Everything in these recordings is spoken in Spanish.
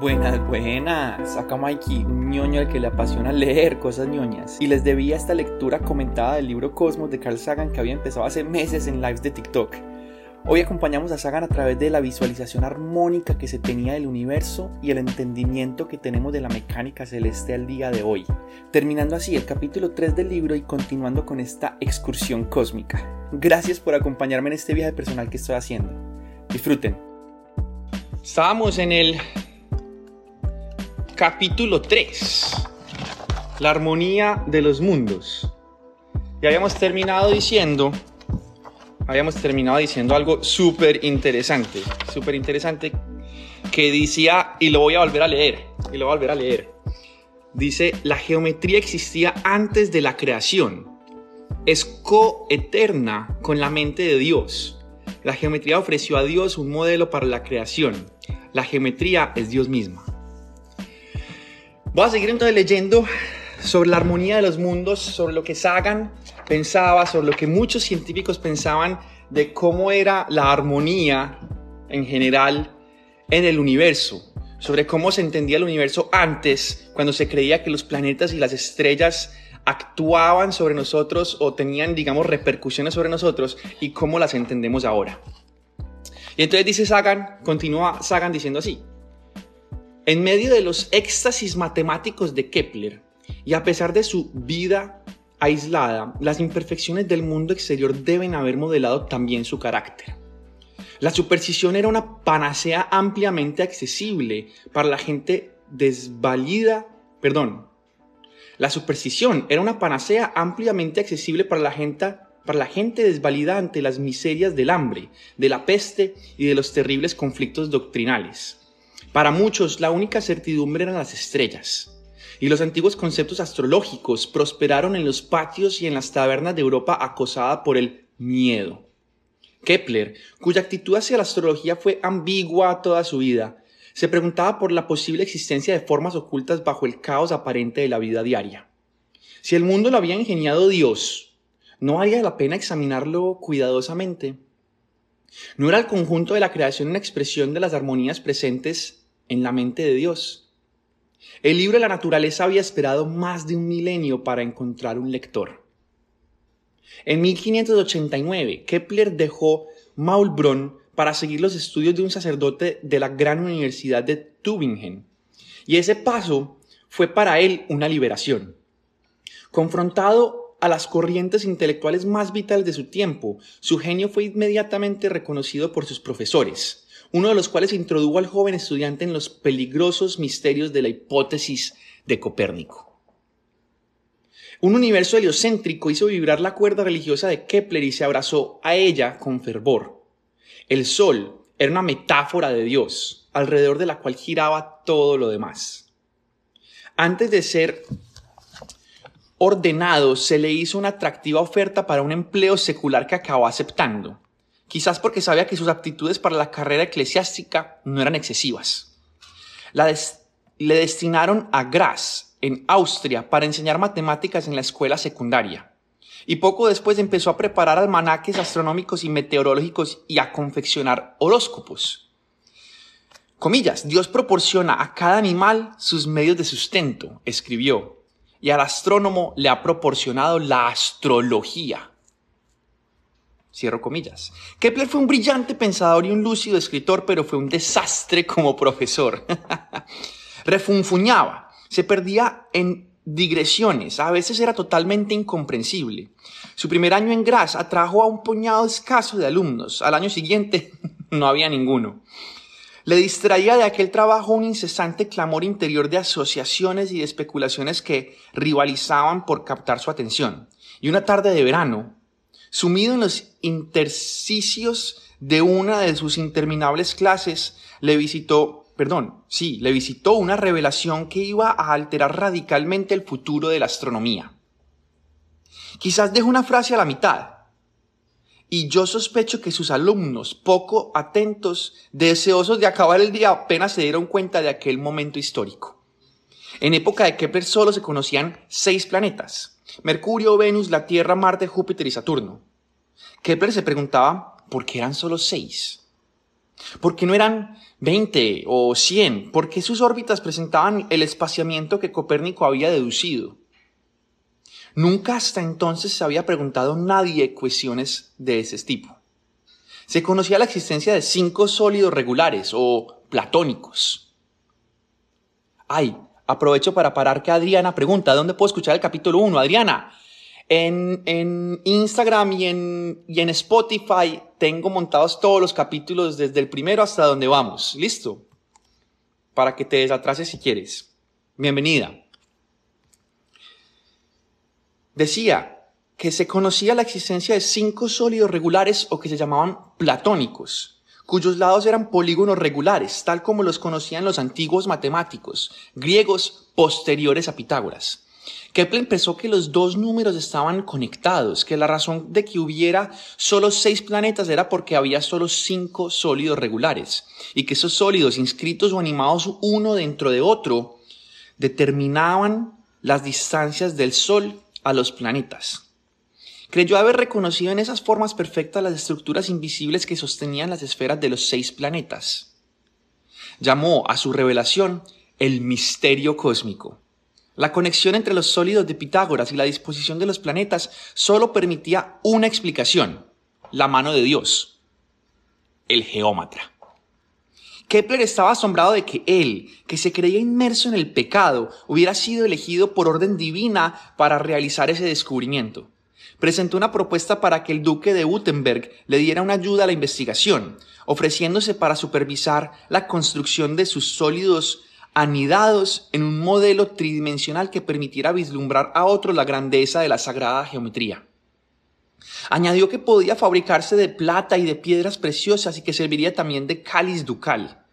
Buenas, buenas. Acá Mikey, un ñoño al que le apasiona leer cosas ñoñas. Y les debía esta lectura comentada del libro Cosmos de Carl Sagan que había empezado hace meses en lives de TikTok. Hoy acompañamos a Sagan a través de la visualización armónica que se tenía del universo y el entendimiento que tenemos de la mecánica celeste al día de hoy, terminando así el capítulo 3 del libro y continuando con esta excursión cósmica. Gracias por acompañarme en este viaje personal que estoy haciendo. Disfruten. Estábamos en el capítulo 3, la armonía de los mundos. Y habíamos terminado diciendo, habíamos terminado diciendo algo súper interesante, súper interesante, que decía, y lo voy a volver a leer, y lo voy a volver a leer. Dice, la geometría existía antes de la creación, es coeterna con la mente de Dios. La geometría ofreció a Dios un modelo para la creación. La geometría es Dios misma. Voy a seguir entonces leyendo sobre la armonía de los mundos, sobre lo que Sagan pensaba, sobre lo que muchos científicos pensaban de cómo era la armonía en general en el universo, sobre cómo se entendía el universo antes, cuando se creía que los planetas y las estrellas actuaban sobre nosotros o tenían, digamos, repercusiones sobre nosotros y cómo las entendemos ahora. Y entonces dice Sagan, continúa Sagan diciendo así, en medio de los éxtasis matemáticos de Kepler, y a pesar de su vida aislada, las imperfecciones del mundo exterior deben haber modelado también su carácter. La superstición era una panacea ampliamente accesible para la gente desvalida, perdón, la superstición era una panacea ampliamente accesible para la gente para la gente desvalida ante las miserias del hambre, de la peste y de los terribles conflictos doctrinales. Para muchos, la única certidumbre eran las estrellas, y los antiguos conceptos astrológicos prosperaron en los patios y en las tabernas de Europa acosada por el miedo. Kepler, cuya actitud hacia la astrología fue ambigua toda su vida, se preguntaba por la posible existencia de formas ocultas bajo el caos aparente de la vida diaria. Si el mundo lo había ingeniado Dios, ¿no valía la pena examinarlo cuidadosamente? ¿No era el conjunto de la creación una expresión de las armonías presentes en la mente de Dios. El libro de la naturaleza había esperado más de un milenio para encontrar un lector. En 1589, Kepler dejó Maulbronn para seguir los estudios de un sacerdote de la gran universidad de Tübingen. Y ese paso fue para él una liberación. Confrontado a las corrientes intelectuales más vitales de su tiempo, su genio fue inmediatamente reconocido por sus profesores, uno de los cuales introdujo al joven estudiante en los peligrosos misterios de la hipótesis de Copérnico. Un universo heliocéntrico hizo vibrar la cuerda religiosa de Kepler y se abrazó a ella con fervor. El Sol era una metáfora de Dios, alrededor de la cual giraba todo lo demás. Antes de ser ordenado, se le hizo una atractiva oferta para un empleo secular que acabó aceptando quizás porque sabía que sus aptitudes para la carrera eclesiástica no eran excesivas. le destinaron a Graz, en Austria, para enseñar matemáticas en la escuela secundaria. Y poco después empezó a preparar almanaques astronómicos y meteorológicos y a confeccionar horóscopos. Comillas, Dios proporciona a cada animal sus medios de sustento, escribió, y al astrónomo le ha proporcionado la astrología. Cierro comillas. Kepler fue un brillante pensador y un lúcido escritor, pero fue un desastre como profesor. Refunfuñaba, se perdía en digresiones, a veces era totalmente incomprensible. Su primer año en Graz atrajo a un puñado escaso de alumnos. Al año siguiente no había ninguno. Le distraía de aquel trabajo un incesante clamor interior de asociaciones y de especulaciones que rivalizaban por captar su atención. Y una tarde de verano, Sumido en los intersticios de una de sus interminables clases, le visitó, perdón, sí, le visitó una revelación que iba a alterar radicalmente el futuro de la astronomía. Quizás dejó una frase a la mitad, y yo sospecho que sus alumnos, poco atentos, deseosos de acabar el día, apenas se dieron cuenta de aquel momento histórico. En época de Kepler solo se conocían seis planetas, Mercurio, Venus, la Tierra, Marte, Júpiter y Saturno. Kepler se preguntaba por qué eran solo seis. ¿Por qué no eran 20 o 100? ¿Por qué sus órbitas presentaban el espaciamiento que Copérnico había deducido? Nunca hasta entonces se había preguntado nadie cuestiones de ese tipo. Se conocía la existencia de cinco sólidos regulares o platónicos. Ay, aprovecho para parar que Adriana pregunta, ¿dónde puedo escuchar el capítulo 1? Adriana, en, Instagram y en, y en Spotify tengo montados todos los capítulos desde el primero hasta donde vamos. ¿Listo? Para que te desatrases si quieres. Bienvenida. Decía que se conocía la existencia de cinco sólidos regulares o que se llamaban platónicos, cuyos lados eran polígonos regulares, tal como los conocían los antiguos matemáticos griegos posteriores a Pitágoras. Kepler pensó que los dos números estaban conectados, que la razón de que hubiera solo seis planetas era porque había solo cinco sólidos regulares, y que esos sólidos inscritos o animados uno dentro de otro determinaban las distancias del Sol a los planetas. Creyó haber reconocido en esas formas perfectas las estructuras invisibles que sostenían las esferas de los seis planetas. Llamó a su revelación el misterio cósmico. La conexión entre los sólidos de Pitágoras y la disposición de los planetas solo permitía una explicación, la mano de Dios, el geómatra. Kepler estaba asombrado de que él, que se creía inmerso en el pecado, hubiera sido elegido por orden divina para realizar ese descubrimiento. Presentó una propuesta para que el duque de Württemberg le diera una ayuda a la investigación, ofreciéndose para supervisar la construcción de sus sólidos anidados en un modelo tridimensional que permitiera vislumbrar a otros la grandeza de la sagrada geometría. Añadió que podía fabricarse de plata y de piedras preciosas y que serviría también de cáliz ducal.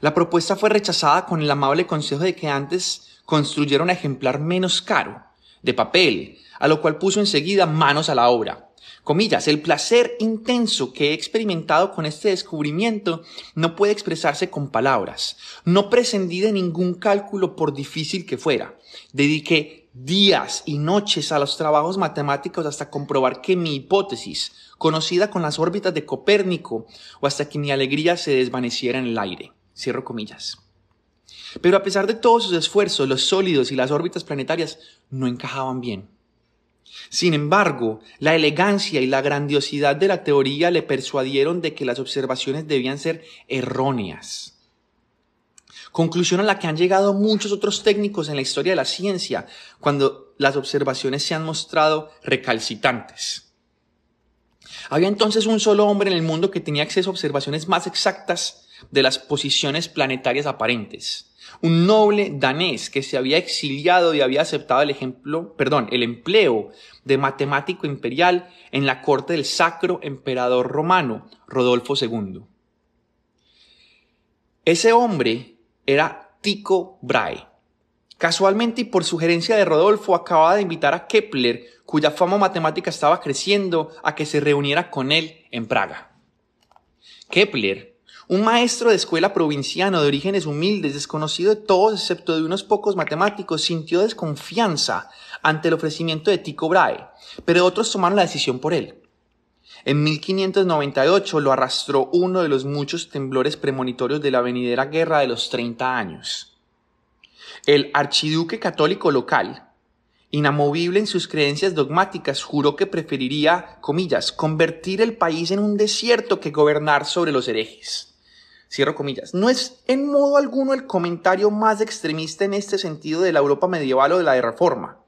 La propuesta fue rechazada con el amable consejo de que antes construyera un ejemplar menos caro, de papel, a lo cual puso enseguida manos a la obra. Comillas, el placer intenso que he experimentado con este descubrimiento no puede expresarse con palabras. No prescindí de ningún cálculo por difícil que fuera. Dediqué días y noches a los trabajos matemáticos hasta comprobar que mi hipótesis, conocida con las órbitas de Copérnico, o hasta que mi alegría se desvaneciera en el aire. Cierro comillas. Pero a pesar de todos sus esfuerzos, los sólidos y las órbitas planetarias no encajaban bien. Sin embargo, la elegancia y la grandiosidad de la teoría le persuadieron de que las observaciones debían ser erróneas. Conclusión a la que han llegado muchos otros técnicos en la historia de la ciencia cuando las observaciones se han mostrado recalcitrantes. Había entonces un solo hombre en el mundo que tenía acceso a observaciones más exactas de las posiciones planetarias aparentes un noble danés que se había exiliado y había aceptado el ejemplo, perdón, el empleo de matemático imperial en la corte del sacro emperador romano, Rodolfo II. Ese hombre era Tycho Brahe. Casualmente y por sugerencia de Rodolfo acababa de invitar a Kepler, cuya fama matemática estaba creciendo, a que se reuniera con él en Praga. Kepler un maestro de escuela provinciano de orígenes humildes, desconocido de todos excepto de unos pocos matemáticos, sintió desconfianza ante el ofrecimiento de Tycho Brahe, pero otros tomaron la decisión por él. En 1598 lo arrastró uno de los muchos temblores premonitorios de la venidera guerra de los 30 años. El archiduque católico local, inamovible en sus creencias dogmáticas, juró que preferiría, comillas, convertir el país en un desierto que gobernar sobre los herejes. Cierro comillas. No es en modo alguno el comentario más extremista en este sentido de la Europa medieval o de la Reforma.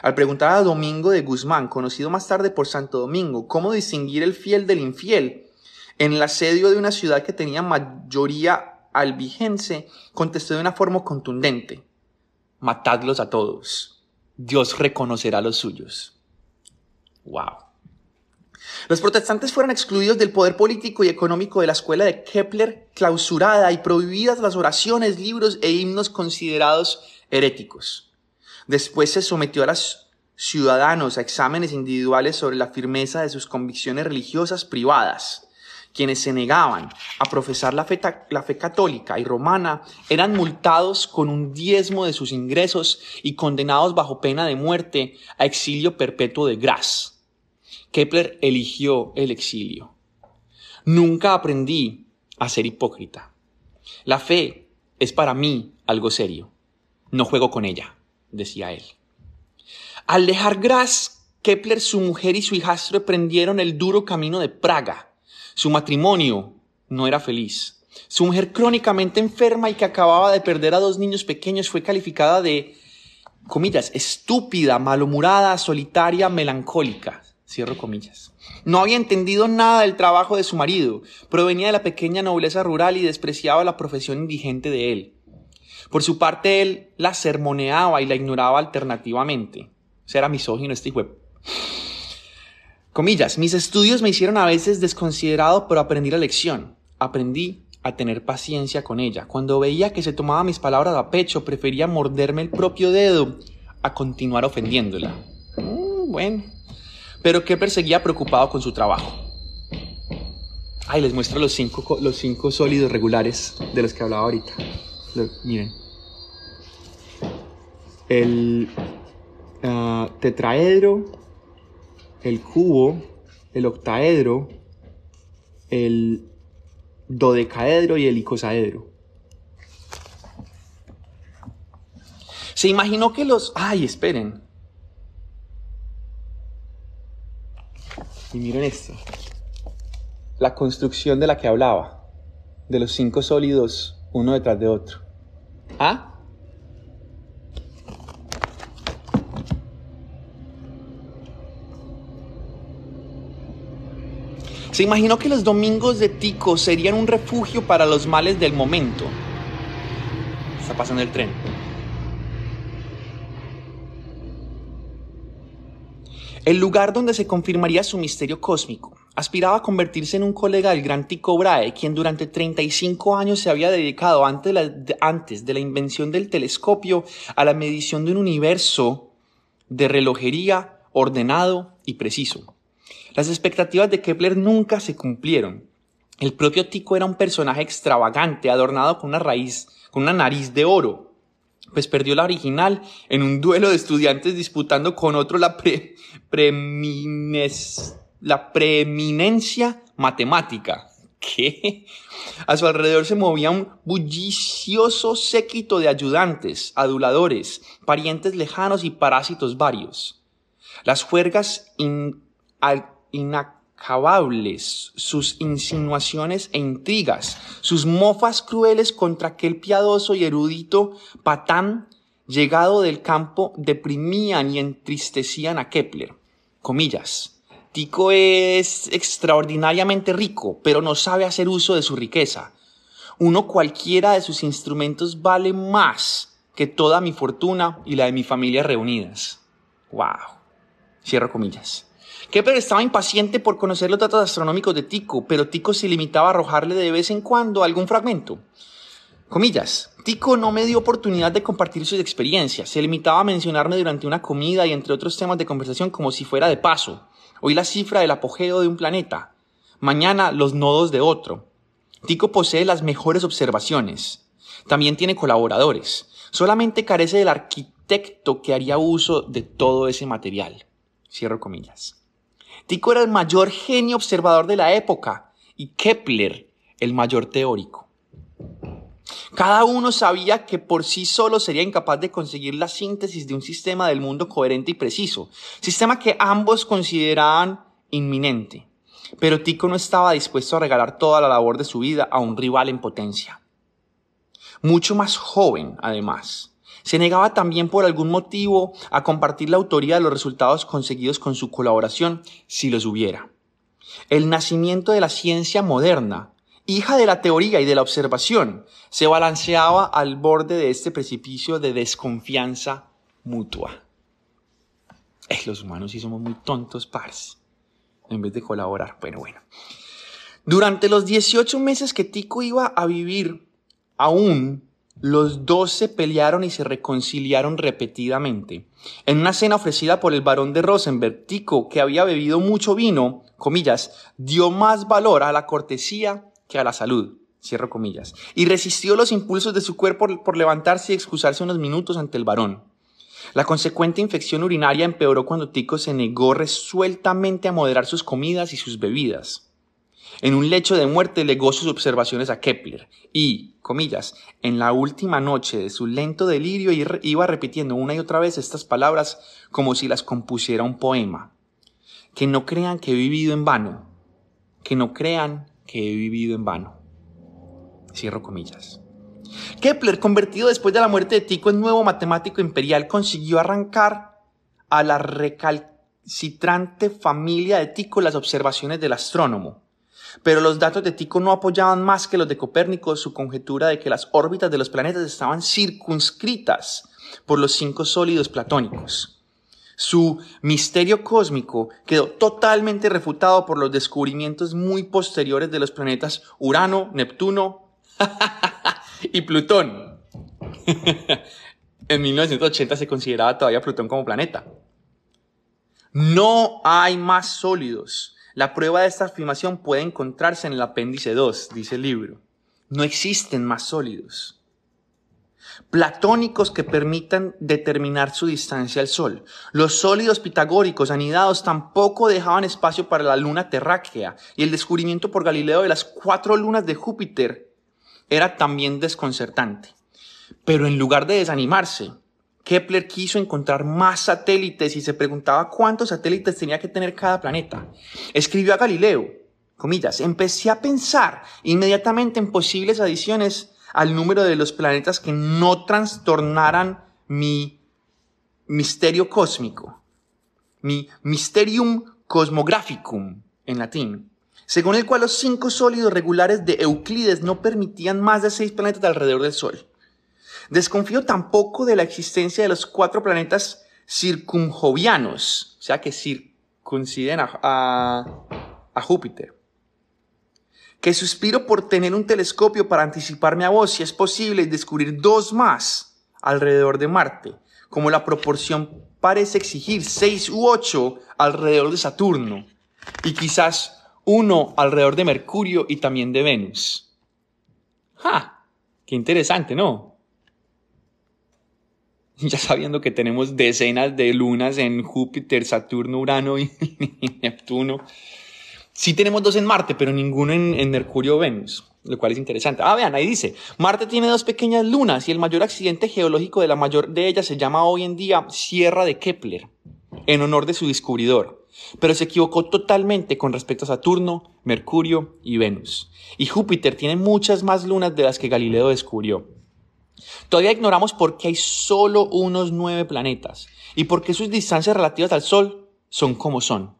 Al preguntar a Domingo de Guzmán, conocido más tarde por Santo Domingo, cómo distinguir el fiel del infiel en el asedio de una ciudad que tenía mayoría albigense, contestó de una forma contundente, matadlos a todos, Dios reconocerá los suyos. Wow. Los protestantes fueron excluidos del poder político y económico de la escuela de Kepler, clausurada y prohibidas las oraciones, libros e himnos considerados heréticos. Después se sometió a los ciudadanos a exámenes individuales sobre la firmeza de sus convicciones religiosas privadas. Quienes se negaban a profesar la fe, católica y romana eran multados con un diezmo de sus ingresos y condenados bajo pena de muerte a exilio perpetuo de Graz Kepler eligió el exilio. Nunca aprendí a ser hipócrita. La fe es para mí algo serio. No juego con ella, decía él. Al dejar Graz, Kepler, su mujer y su hijastro emprendieron el duro camino de Praga. Su matrimonio no era feliz. Su mujer crónicamente enferma y que acababa de perder a dos niños pequeños fue calificada de, comillas, estúpida, malhumorada, solitaria, melancólica. Cierro comillas. No había entendido nada del trabajo de su marido, provenía de la pequeña nobleza rural y despreciaba la profesión indigente de él. Por su parte, él la sermoneaba y la ignoraba alternativamente. O era misógino este hijo. Comillas, mis estudios me hicieron a veces desconsiderado, pero aprendí la lección. Aprendí a tener paciencia con ella. Cuando veía que se tomaba mis palabras a pecho, prefería morderme el propio dedo a continuar ofendiéndola. Mm, bueno, pero que perseguía preocupado con su trabajo. Ay, les muestro los cinco, los cinco sólidos regulares de los que hablaba ahorita. miren. El uh, tetraedro, el cubo, el octaedro, el dodecaedro y el icosaedro. Se imaginó que los... Ay, esperen. Y miren esto. La construcción de la que hablaba. De los cinco sólidos uno detrás de otro. ¿Ah? Se imaginó que los domingos de Tico serían un refugio para los males del momento. Está pasando el tren. El lugar donde se confirmaría su misterio cósmico. Aspiraba a convertirse en un colega del gran Tycho Brahe, quien durante 35 años se había dedicado antes de, la, invención del telescopio a la medición de un universo de relojería ordenado y preciso. Las expectativas de Kepler nunca se cumplieron. El propio Tycho era un personaje extravagante, adornado con una raíz, con una nariz de oro, pues perdió la original en un duelo de estudiantes disputando con otro la, la preeminencia matemática. ¿Qué? A su alrededor se movía un bullicioso séquito de ayudantes, aduladores, parientes lejanos y parásitos varios. Las juergas in, sus insinuaciones e intrigas, sus mofas crueles contra aquel piadoso y erudito patán llegado del campo deprimían y entristecían a Kepler. Comillas. Tico es extraordinariamente rico, pero no sabe hacer uso de su riqueza. Uno cualquiera de sus instrumentos vale más que toda mi fortuna y la de mi familia reunidas. Wow. Cierro comillas. Kepler estaba impaciente por conocer los datos astronómicos de Tycho, pero Tycho se limitaba a arrojarle de vez en cuando algún fragmento. Comillas, Tycho no me dio oportunidad de compartir sus experiencias, se limitaba a mencionarme durante una comida y entre otros temas de conversación como si fuera de paso. Hoy la cifra del apogeo de un planeta, mañana los nodos de otro. Tycho posee las mejores observaciones. También tiene colaboradores. Solamente carece del arquitecto que haría uso de todo ese material. Cierro comillas. Tycho era el mayor genio observador de la época y Kepler el mayor teórico. Cada uno sabía que por sí solo sería incapaz de conseguir la síntesis de un sistema del mundo coherente y preciso, sistema que ambos consideraban inminente. Pero Tico no estaba dispuesto a regalar toda la labor de su vida a un rival en potencia. Mucho más joven, además, se negaba también por algún motivo a compartir la autoría de los resultados conseguidos con su colaboración, si los hubiera. El nacimiento de la ciencia moderna, hija de la teoría y de la observación, se balanceaba al borde de este precipicio de desconfianza mutua. Eh, los humanos sí somos muy tontos, pars, en vez de colaborar. Bueno, bueno. Durante los 18 meses que Tico iba a vivir aún los dos se pelearon y se reconciliaron repetidamente. En una cena ofrecida por el barón de Rosenberg, Tico, que había bebido mucho vino, comillas, dio más valor a la cortesía que a la salud, cierro comillas, y resistió los impulsos de su cuerpo por levantarse y excusarse unos minutos ante el varón. La consecuente infección urinaria empeoró cuando Tico se negó resueltamente a moderar sus comidas y sus bebidas. En un lecho de muerte legó sus observaciones a Kepler y, comillas, en la última noche de su lento delirio iba repitiendo una y otra vez estas palabras como si las compusiera un poema. Que no crean que he vivido en vano, que no crean que he vivido en vano. Cierro comillas. Kepler, convertido después de la muerte de Tycho en nuevo matemático imperial, consiguió arrancar a la recalcitrante familia de Tycho las observaciones del astrónomo. Pero los datos de Tycho no apoyaban más que los de Copérnico su conjetura de que las órbitas de los planetas estaban circunscritas por los cinco sólidos platónicos. Su misterio cósmico quedó totalmente refutado por los descubrimientos muy posteriores de los planetas Urano, Neptuno y Plutón. en 1980 se consideraba todavía Plutón como planeta. No hay más sólidos. La prueba de esta afirmación puede encontrarse en el apéndice 2, dice el libro. No existen más sólidos. Platónicos que permitan determinar su distancia al Sol. Los sólidos pitagóricos anidados tampoco dejaban espacio para la luna terráquea y el descubrimiento por Galileo de las cuatro lunas de Júpiter era también desconcertante. Pero en lugar de desanimarse, Kepler quiso encontrar más satélites y se preguntaba cuántos satélites tenía que tener cada planeta. Escribió a Galileo, comillas, empecé a pensar inmediatamente en posibles adiciones al número de los planetas que no trastornaran mi misterio cósmico, mi mysterium cosmographicum en latín, según el cual los cinco sólidos regulares de Euclides no permitían más de seis planetas alrededor del Sol. Desconfío tampoco de la existencia de los cuatro planetas circunjovianos, o sea, que circunciden a, Júpiter. Que suspiro por tener un telescopio para anticiparme a vos, si es posible, descubrir dos más alrededor de Marte, como la proporción parece exigir, seis u ocho alrededor de Saturno, y quizás uno alrededor de Mercurio y también de Venus. ¡Ja! ¡Qué interesante, ¿no? ya sabiendo que tenemos decenas de lunas en Júpiter, Saturno, Urano y, Neptuno. Sí tenemos dos en Marte, pero ninguno en, Mercurio o Venus, lo cual es interesante. Ah, vean, ahí dice, Marte tiene dos pequeñas lunas y el mayor accidente geológico de la mayor de ellas se llama hoy en día Sierra de Kepler, en honor de su descubridor. Pero se equivocó totalmente con respecto a Saturno, Mercurio y Venus. Y Júpiter tiene muchas más lunas de las que Galileo descubrió. Todavía ignoramos por qué hay solo unos nueve planetas y por qué sus distancias relativas al Sol son como son.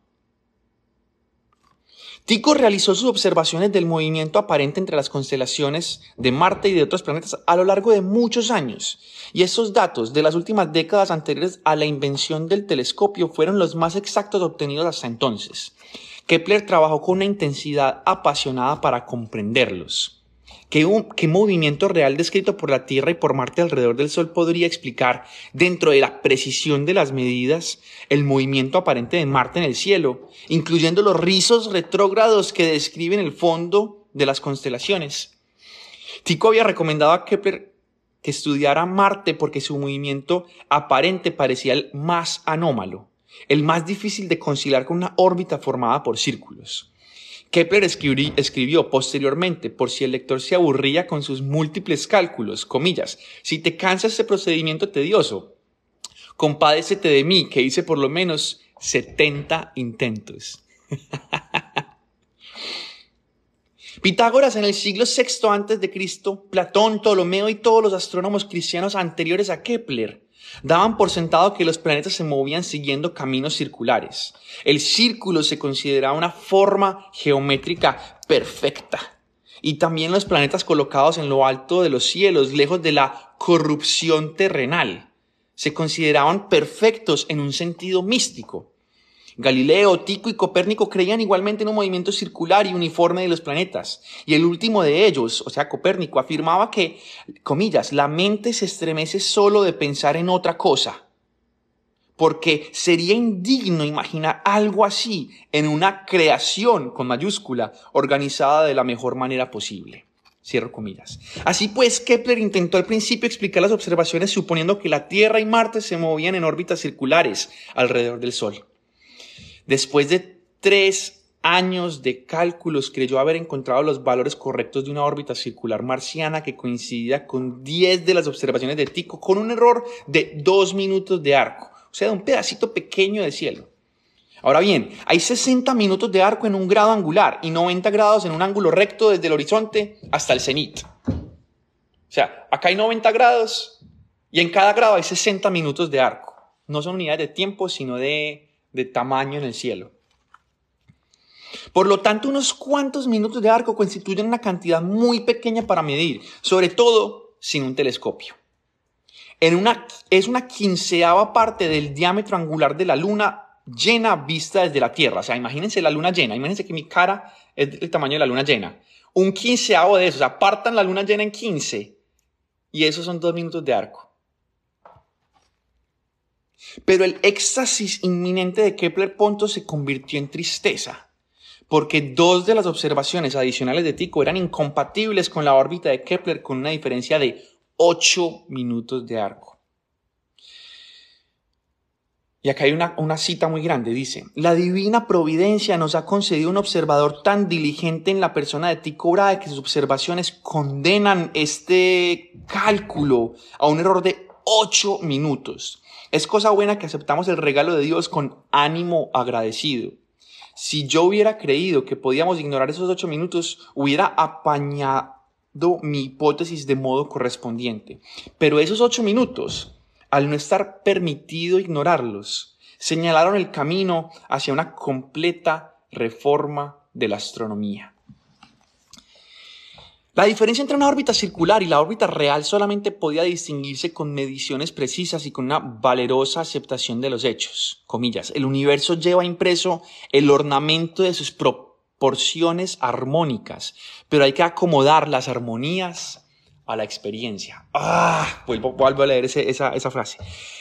Tycho realizó sus observaciones del movimiento aparente entre las constelaciones de Marte y de otros planetas a lo largo de muchos años, y esos datos de las últimas décadas anteriores a la invención del telescopio fueron los más exactos obtenidos hasta entonces. Kepler trabajó con una intensidad apasionada para comprenderlos. ¿Qué, movimiento real descrito por la Tierra y por Marte alrededor del Sol podría explicar, dentro de la precisión de las medidas, el movimiento aparente de Marte en el cielo, incluyendo los rizos retrógrados que describen el fondo de las constelaciones? Tycho había recomendado a Kepler que estudiara Marte porque su movimiento aparente parecía el más anómalo, el más difícil de conciliar con una órbita formada por círculos. Kepler escribió posteriormente, por si el lector se aburría con sus múltiples cálculos, comillas, si te cansa este procedimiento tedioso, compadécete de mí, que hice por lo menos 70 intentos. Pitágoras en el siglo VI Cristo, Platón, Ptolomeo y todos los astrónomos cristianos anteriores a Kepler Daban por sentado que los planetas se movían siguiendo caminos circulares. El círculo se consideraba una forma geométrica perfecta. Y también los planetas colocados en lo alto de los cielos, lejos de la corrupción terrenal, se consideraban perfectos en un sentido místico. Galileo, Tico y Copérnico creían igualmente en un movimiento circular y uniforme de los planetas. Y el último de ellos, o sea, Copérnico, afirmaba que, comillas, la mente se estremece solo de pensar en otra cosa. Porque sería indigno imaginar algo así en una creación con mayúscula organizada de la mejor manera posible. Cierro comillas. Así pues, Kepler intentó al principio explicar las observaciones suponiendo que la Tierra y Marte se movían en órbitas circulares alrededor del Sol. Después de tres años de cálculos creyó haber encontrado los valores correctos de una órbita circular marciana que coincidía con 10 de las observaciones de Tycho, con un error de 2 minutos de arco, o sea, de un pedacito pequeño de cielo. Ahora bien, hay 60 minutos de arco en un grado angular y 90 grados en un ángulo recto desde el horizonte hasta el cenit. O sea, acá hay 90 grados y en cada grado hay 60 minutos de arco. No son unidades de tiempo, sino de, de tamaño en el cielo. Por lo tanto, unos cuantos minutos de arco constituyen una cantidad muy pequeña para medir, sobre todo sin un telescopio. En una, es una quinceava parte del diámetro angular de la Luna llena vista desde la Tierra. O sea, imagínense la Luna llena, imagínense que mi cara es del tamaño de la Luna llena. Un quinceavo de eso, o sea, partan la Luna llena en 15 y esos son dos minutos de arco. Pero el éxtasis inminente de Kepler-Ponto se convirtió en tristeza, porque dos de las observaciones adicionales de Tycho eran incompatibles con la órbita de Kepler con una diferencia de 8 minutos de arco. Y acá hay una, una, cita muy grande, dice, la divina providencia nos ha concedido un observador tan diligente en la persona de Tycho Brahe que sus observaciones condenan este cálculo a un error de ocho minutos. Es cosa buena que aceptamos el regalo de Dios con ánimo agradecido. Si yo hubiera creído que podíamos ignorar esos ocho minutos, hubiera apañado mi hipótesis de modo correspondiente. Pero esos ocho minutos al no estar permitido ignorarlos, señalaron el camino hacia una completa reforma de la astronomía. La diferencia entre una órbita circular y la órbita real solamente podía distinguirse con mediciones precisas y con una valerosa aceptación de los hechos. Comillas, el universo lleva impreso el ornamento de sus proporciones armónicas, pero hay que acomodar las armonías a la experiencia. Ah, vuelvo, a leer esa, esa frase.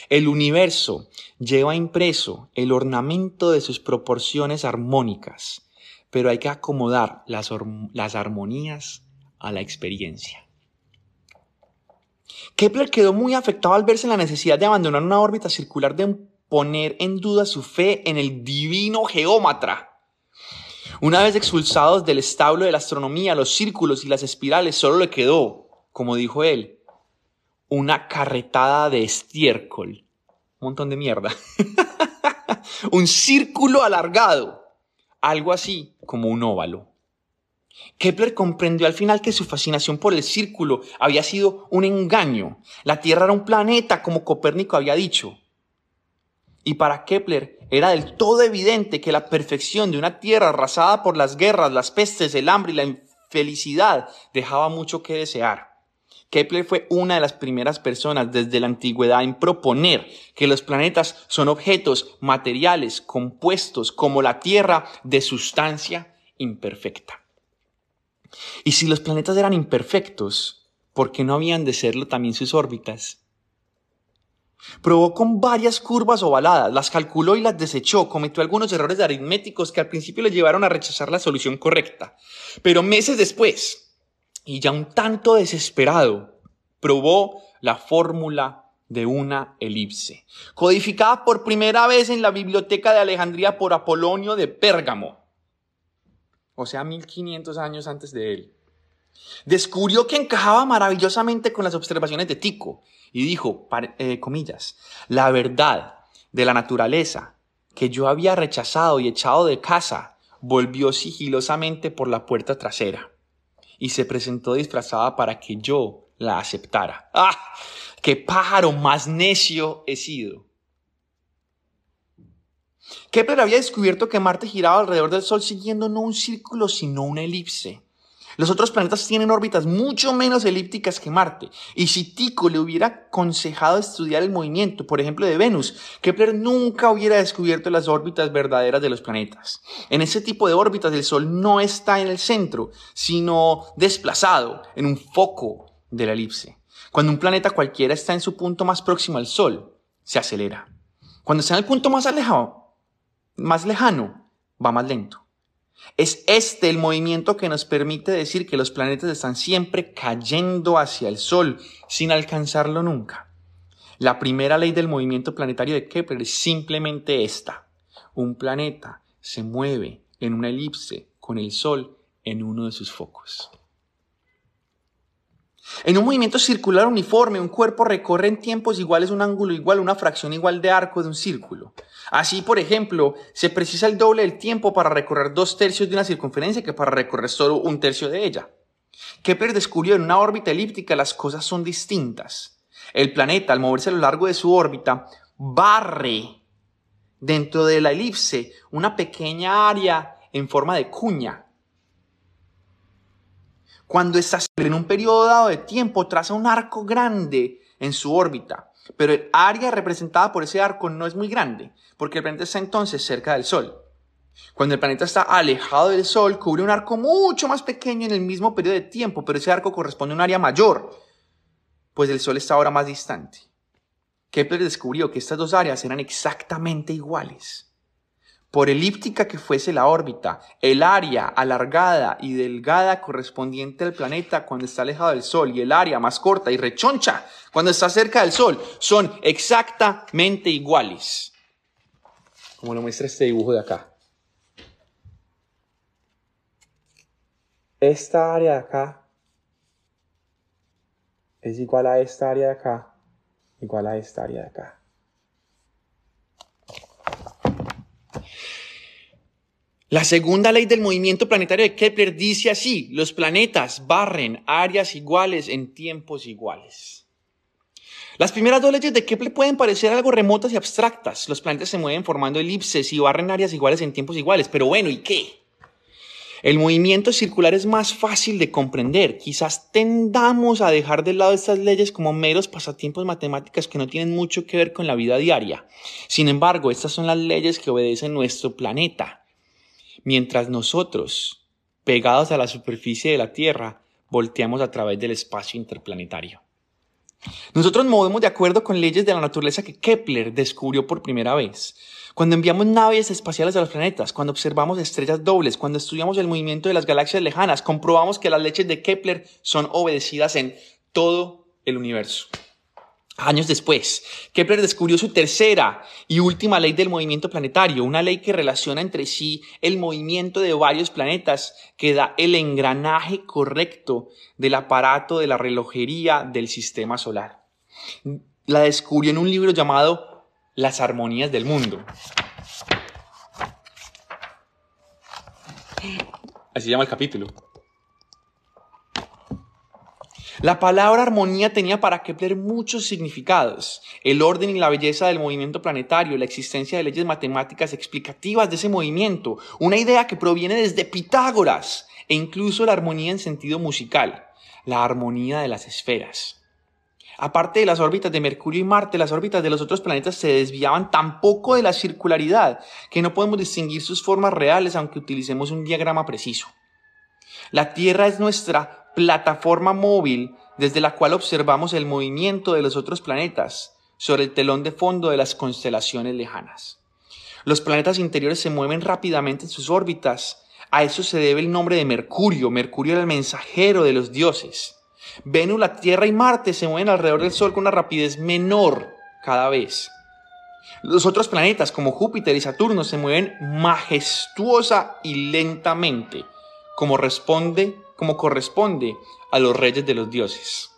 El universo lleva impreso el ornamento de sus proporciones armónicas, pero hay que acomodar las, las armonías a la experiencia. Kepler quedó muy afectado al verse en la necesidad de abandonar una órbita circular de poner en duda su fe en el divino geómatra. Una vez expulsados del establo de la astronomía, los círculos y las espirales, solo le quedó como dijo él, una carretada de estiércol. Un montón de mierda. un círculo alargado. Algo así como un óvalo. Kepler comprendió al final que su fascinación por el círculo había sido un engaño. La Tierra era un planeta, como Copérnico había dicho. Y para Kepler era del todo evidente que la perfección de una Tierra arrasada por las guerras, las pestes, el hambre y la infelicidad dejaba mucho que desear. Kepler fue una de las primeras personas desde la antigüedad en proponer que los planetas son objetos materiales compuestos como la Tierra de sustancia imperfecta. Y si los planetas eran imperfectos, ¿por qué no habían de serlo también sus órbitas? Probó con varias curvas ovaladas, las calculó y las desechó, cometió algunos errores aritméticos que al principio le llevaron a rechazar la solución correcta. Pero meses después, y ya un tanto desesperado, probó la fórmula de una elipse, codificada por primera vez en la biblioteca de Alejandría por Apolonio de Pérgamo, o sea, 1500 años antes de él. Descubrió que encajaba maravillosamente con las observaciones de Tico y dijo, eh, comillas, la verdad de la naturaleza que yo había rechazado y echado de casa volvió sigilosamente por la puerta trasera y se presentó disfrazada para que yo la aceptara. ¡Ah! ¡Qué pájaro más necio he sido! Kepler había descubierto que Marte giraba alrededor del Sol siguiendo no un círculo, sino una elipse. Los otros planetas tienen órbitas mucho menos elípticas que Marte. Y si Tycho le hubiera aconsejado estudiar el movimiento, por ejemplo, de Venus, Kepler nunca hubiera descubierto las órbitas verdaderas de los planetas. En ese tipo de órbitas el Sol no está en el centro, sino desplazado en un foco de la elipse. Cuando un planeta cualquiera está en su punto más próximo al Sol, se acelera. Cuando está en el punto más alejado, más lejano, va más lento. Es este el movimiento que nos permite decir que los planetas están siempre cayendo hacia el Sol sin alcanzarlo nunca. La primera ley del movimiento planetario de Kepler es simplemente esta. Un planeta se mueve en una elipse con el Sol en uno de sus focos. En un movimiento circular uniforme, un cuerpo recorre en tiempos iguales un ángulo igual, una fracción igual de arco de un círculo. Así, por ejemplo, se precisa el doble del tiempo para recorrer dos tercios de una circunferencia que para recorrer solo un tercio de ella. Kepler descubrió en una órbita elíptica las cosas son distintas. El planeta, al moverse a lo largo de su órbita, barre dentro de la elipse una pequeña área en forma de cuña cuando está en un periodo dado de tiempo, traza un arco grande en su órbita, pero el área representada por ese arco no es muy grande, porque el planeta está entonces cerca del Sol. Cuando el planeta está alejado del Sol, cubre un arco mucho más pequeño en el mismo periodo de tiempo, pero ese arco corresponde a un área mayor, pues el Sol está ahora más distante. Kepler descubrió que estas dos áreas eran exactamente iguales por elíptica que fuese la órbita, el área alargada y delgada correspondiente al planeta cuando está alejado del Sol y el área más corta y rechoncha cuando está cerca del Sol son exactamente iguales. Como lo muestra este dibujo de acá. Esta área de acá es igual a esta área de acá, igual a esta área de acá. La segunda ley del movimiento planetario de Kepler dice así, los planetas barren áreas iguales en tiempos iguales. Las primeras dos leyes de Kepler pueden parecer algo remotas y abstractas. Los planetas se mueven formando elipses y barren áreas iguales en tiempos iguales. Pero bueno, ¿y qué? El movimiento circular es más fácil de comprender. Quizás tendamos a dejar de lado estas leyes como meros pasatiempos matemáticas que no tienen mucho que ver con la vida diaria. Sin embargo, estas son las leyes que obedecen nuestro planeta mientras nosotros, pegados a la superficie de la Tierra, volteamos a través del espacio interplanetario. Nosotros movemos de acuerdo con leyes de la naturaleza que Kepler descubrió por primera vez. Cuando enviamos naves espaciales a los planetas, cuando observamos estrellas dobles, cuando estudiamos el movimiento de las galaxias lejanas, comprobamos que las leyes de Kepler son obedecidas en todo el universo. Años después, Kepler descubrió su tercera y última ley del movimiento planetario, una ley que relaciona entre sí el movimiento de varios planetas que da el engranaje correcto del aparato de la relojería del sistema solar. La descubrió en un libro llamado Las armonías del mundo. Así se llama el capítulo. La palabra armonía tenía para Kepler muchos significados. El orden y la belleza del movimiento planetario, la existencia de leyes matemáticas explicativas de ese movimiento, una idea que proviene desde Pitágoras e incluso la armonía en sentido musical, la armonía de las esferas. Aparte de las órbitas de Mercurio y Marte, las órbitas de los otros planetas se desviaban tan poco de la circularidad que no podemos distinguir sus formas reales aunque utilicemos un diagrama preciso. La Tierra es nuestra plataforma móvil desde la cual observamos el movimiento de los otros planetas sobre el telón de fondo de las constelaciones lejanas. Los planetas interiores se mueven rápidamente en sus órbitas. A eso se debe el nombre de Mercurio. Mercurio era el mensajero de los dioses. Venus, la Tierra y Marte se mueven alrededor del Sol con una rapidez menor cada vez. Los otros planetas como Júpiter y Saturno se mueven majestuosa y lentamente, como responde como corresponde a los reyes de los dioses.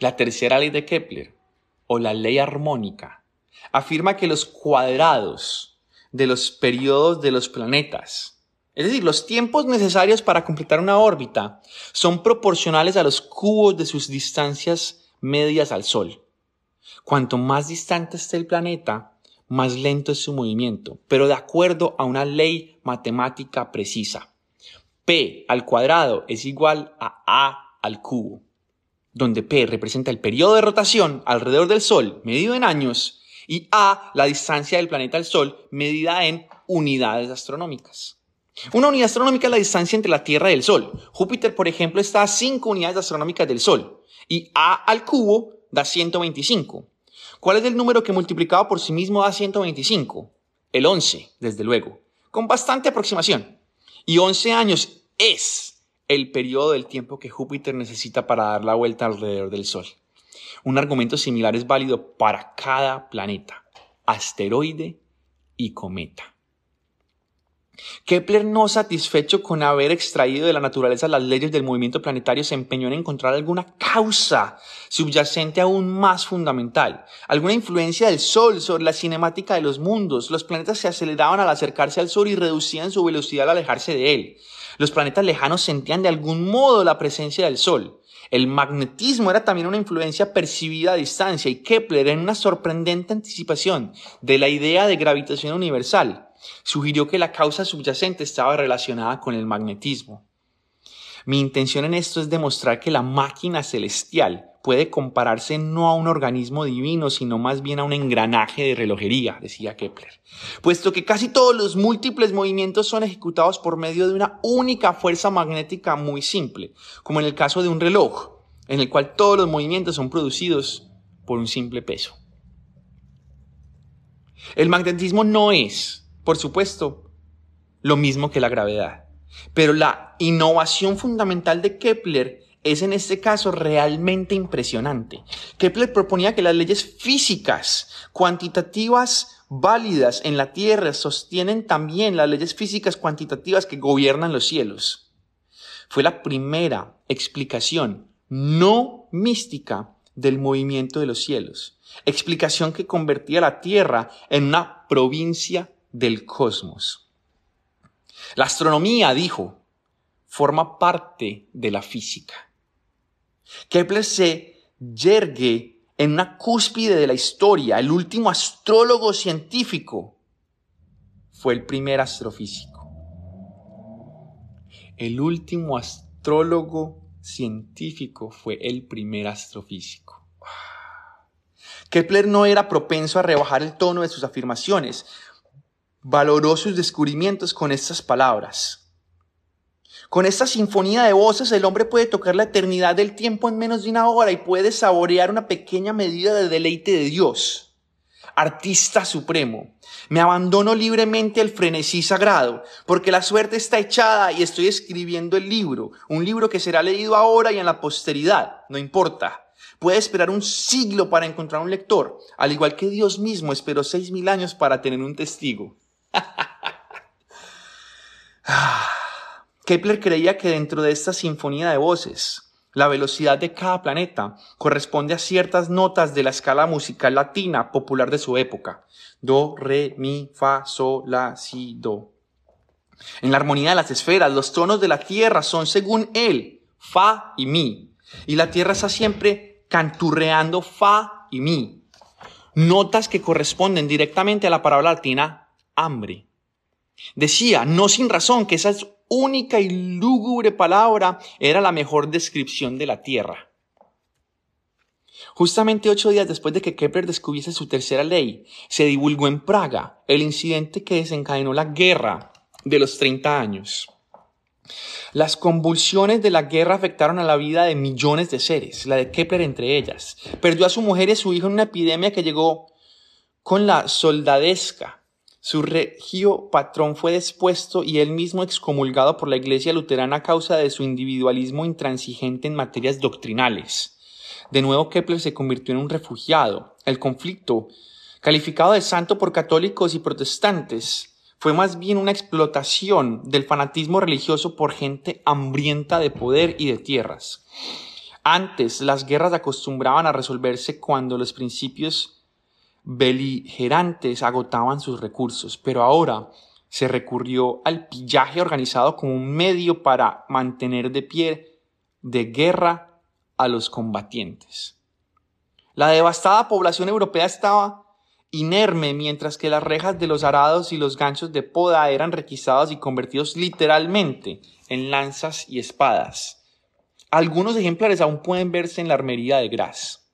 La tercera ley de Kepler, o la ley armónica, afirma que los cuadrados de los periodos de los planetas, es decir, los tiempos necesarios para completar una órbita, son proporcionales a los cubos de sus distancias medias al Sol. Cuanto más distante esté el planeta, más lento es su movimiento, pero de acuerdo a una ley matemática precisa. P al cuadrado es igual a A al cubo, donde P representa el periodo de rotación alrededor del Sol medido en años y A la distancia del planeta al Sol medida en unidades astronómicas. Una unidad astronómica es la distancia entre la Tierra y el Sol. Júpiter, por ejemplo, está a 5 unidades astronómicas del Sol y A al cubo da 125. ¿Cuál es el número que multiplicado por sí mismo da 125? El 11, desde luego, con bastante aproximación. Y 11 años es el periodo del tiempo que Júpiter necesita para dar la vuelta alrededor del Sol. Un argumento similar es válido para cada planeta, asteroide y cometa. Kepler, no satisfecho con haber extraído de la naturaleza las leyes del movimiento planetario, se empeñó en encontrar alguna causa subyacente aún más fundamental, alguna influencia del Sol sobre la cinemática de los mundos. Los planetas se aceleraban al acercarse al Sol y reducían su velocidad al alejarse de él. Los planetas lejanos sentían de algún modo la presencia del Sol. El magnetismo era también una influencia percibida a distancia y Kepler, en una sorprendente anticipación de la idea de gravitación universal, sugirió que la causa subyacente estaba relacionada con el magnetismo. Mi intención en esto es demostrar que la máquina celestial puede compararse no a un organismo divino, sino más bien a un engranaje de relojería, decía Kepler, puesto que casi todos los múltiples movimientos son ejecutados por medio de una única fuerza magnética muy simple, como en el caso de un reloj, en el cual todos los movimientos son producidos por un simple peso. El magnetismo no es, por supuesto, lo mismo que la gravedad, pero la innovación fundamental de Kepler es en este caso realmente impresionante. Kepler proponía que las leyes físicas cuantitativas válidas en la Tierra sostienen también las leyes físicas cuantitativas que gobiernan los cielos. Fue la primera explicación no mística del movimiento de los cielos, explicación que convertía la Tierra en una provincia del cosmos. La astronomía, dijo, forma parte de la física. Kepler se yergue en una cúspide de la historia. El último astrólogo científico fue el primer astrofísico. El último astrólogo científico fue el primer astrofísico. Kepler no era propenso a rebajar el tono de sus afirmaciones. Valoró sus descubrimientos con estas palabras. Con esta sinfonía de voces el hombre puede tocar la eternidad del tiempo en menos de una hora y puede saborear una pequeña medida de deleite de Dios. Artista supremo, me abandono libremente al frenesí sagrado, porque la suerte está echada y estoy escribiendo el libro, un libro que será leído ahora y en la posteridad, no importa. Puede esperar un siglo para encontrar un lector, al igual que Dios mismo esperó seis mil años para tener un testigo. Kepler creía que dentro de esta sinfonía de voces, la velocidad de cada planeta corresponde a ciertas notas de la escala musical latina popular de su época. Do, re, mi, fa, sol, la, si, do. En la armonía de las esferas, los tonos de la Tierra son según él, fa y mi. Y la Tierra está siempre canturreando fa y mi. Notas que corresponden directamente a la palabra latina hambre. Decía, no sin razón, que esas única y lúgubre palabra era la mejor descripción de la Tierra. Justamente ocho días después de que Kepler descubriese su tercera ley, se divulgó en Praga el incidente que desencadenó la guerra de los 30 años. Las convulsiones de la guerra afectaron a la vida de millones de seres, la de Kepler entre ellas. Perdió a su mujer y a su hijo en una epidemia que llegó con la soldadesca su regio patrón fue despuesto y él mismo excomulgado por la Iglesia luterana a causa de su individualismo intransigente en materias doctrinales. De nuevo Kepler se convirtió en un refugiado. El conflicto, calificado de santo por católicos y protestantes, fue más bien una explotación del fanatismo religioso por gente hambrienta de poder y de tierras. Antes, las guerras acostumbraban a resolverse cuando los principios beligerantes agotaban sus recursos, pero ahora se recurrió al pillaje organizado como un medio para mantener de pie de guerra a los combatientes. La devastada población europea estaba inerme mientras que las rejas de los arados y los ganchos de poda eran requisados y convertidos literalmente en lanzas y espadas. Algunos ejemplares aún pueden verse en la armería de Gras.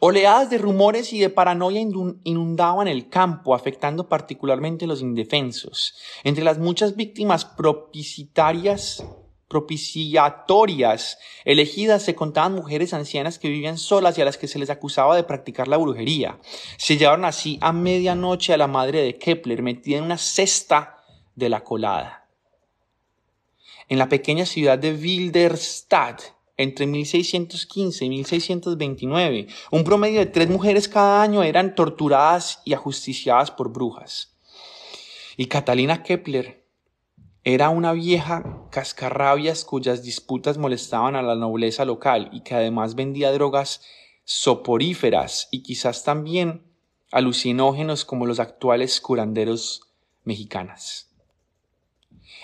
Oleadas de rumores y de paranoia inundaban el campo, afectando particularmente a los indefensos. Entre las muchas víctimas propicitorias elegidas se contaban mujeres ancianas que vivían solas y a las que se les acusaba de practicar la brujería. Se llevaron así a medianoche a la madre de Kepler metida en una cesta de la colada. En la pequeña ciudad de Wilderstadt, entre 1615 y 1629. Un promedio de tres mujeres cada año eran torturadas y ajusticiadas por brujas. Y Catalina Kepler era una vieja cascarrabias cuyas disputas molestaban a la nobleza local y que además vendía drogas soporíferas y quizás también alucinógenos como los actuales curanderos mexicanas.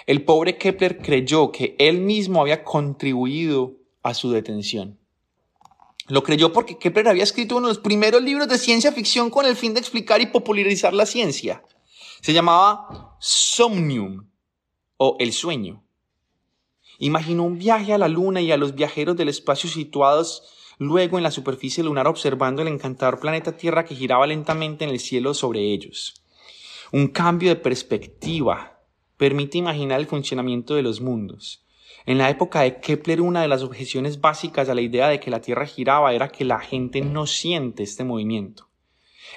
El pobre Kepler creyó que él mismo había contribuido a su detención. Lo creyó porque Kepler había escrito uno de los primeros libros de ciencia ficción con el fin de explicar y popularizar la ciencia. Se llamaba Somnium o El sueño. Imaginó un viaje a la luna y a los viajeros del espacio situados luego en la superficie lunar observando el encantador planeta Tierra que giraba lentamente en el cielo sobre ellos. Un cambio de perspectiva permite imaginar el funcionamiento de los mundos. En la época de Kepler, una de las objeciones básicas a la idea de que la Tierra giraba era que la gente no siente este movimiento.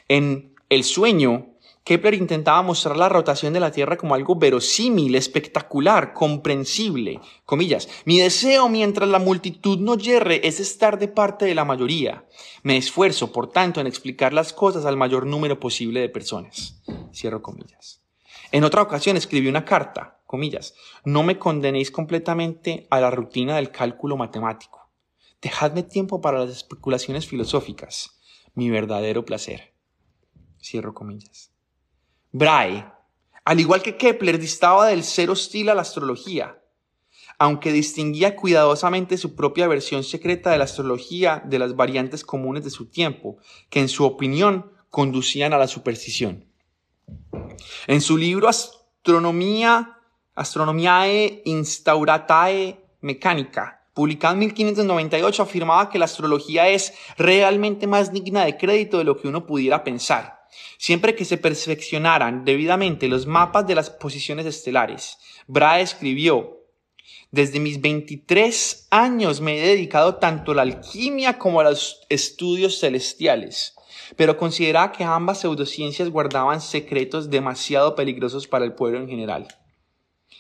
En el sueño, Kepler intentaba mostrar la rotación de la Tierra como algo verosímil, espectacular, comprensible. Comillas, mi deseo mientras la multitud no yerre es estar de parte de la mayoría. Me esfuerzo, por tanto, en explicar las cosas al mayor número posible de personas. Cierro comillas. En otra ocasión escribí una carta, comillas, no me condenéis completamente a la rutina del cálculo matemático. Dejadme tiempo para las especulaciones filosóficas, mi verdadero placer. Cierro comillas. Brahe, al igual que Kepler, distaba del ser hostil a la astrología, aunque distinguía cuidadosamente su propia versión secreta de la astrología de las variantes comunes de su tiempo, que en su opinión conducían a la superstición. En su libro Astronomía, Astronomiae Instauratae Mecánica, publicado en 1598, afirmaba que la astrología es realmente más digna de crédito de lo que uno pudiera pensar. Siempre que se perfeccionaran debidamente los mapas de las posiciones estelares, Brahe escribió, desde mis 23 años me he dedicado tanto a la alquimia como a los estudios celestiales, pero consideraba que ambas pseudociencias guardaban secretos demasiado peligrosos para el pueblo en general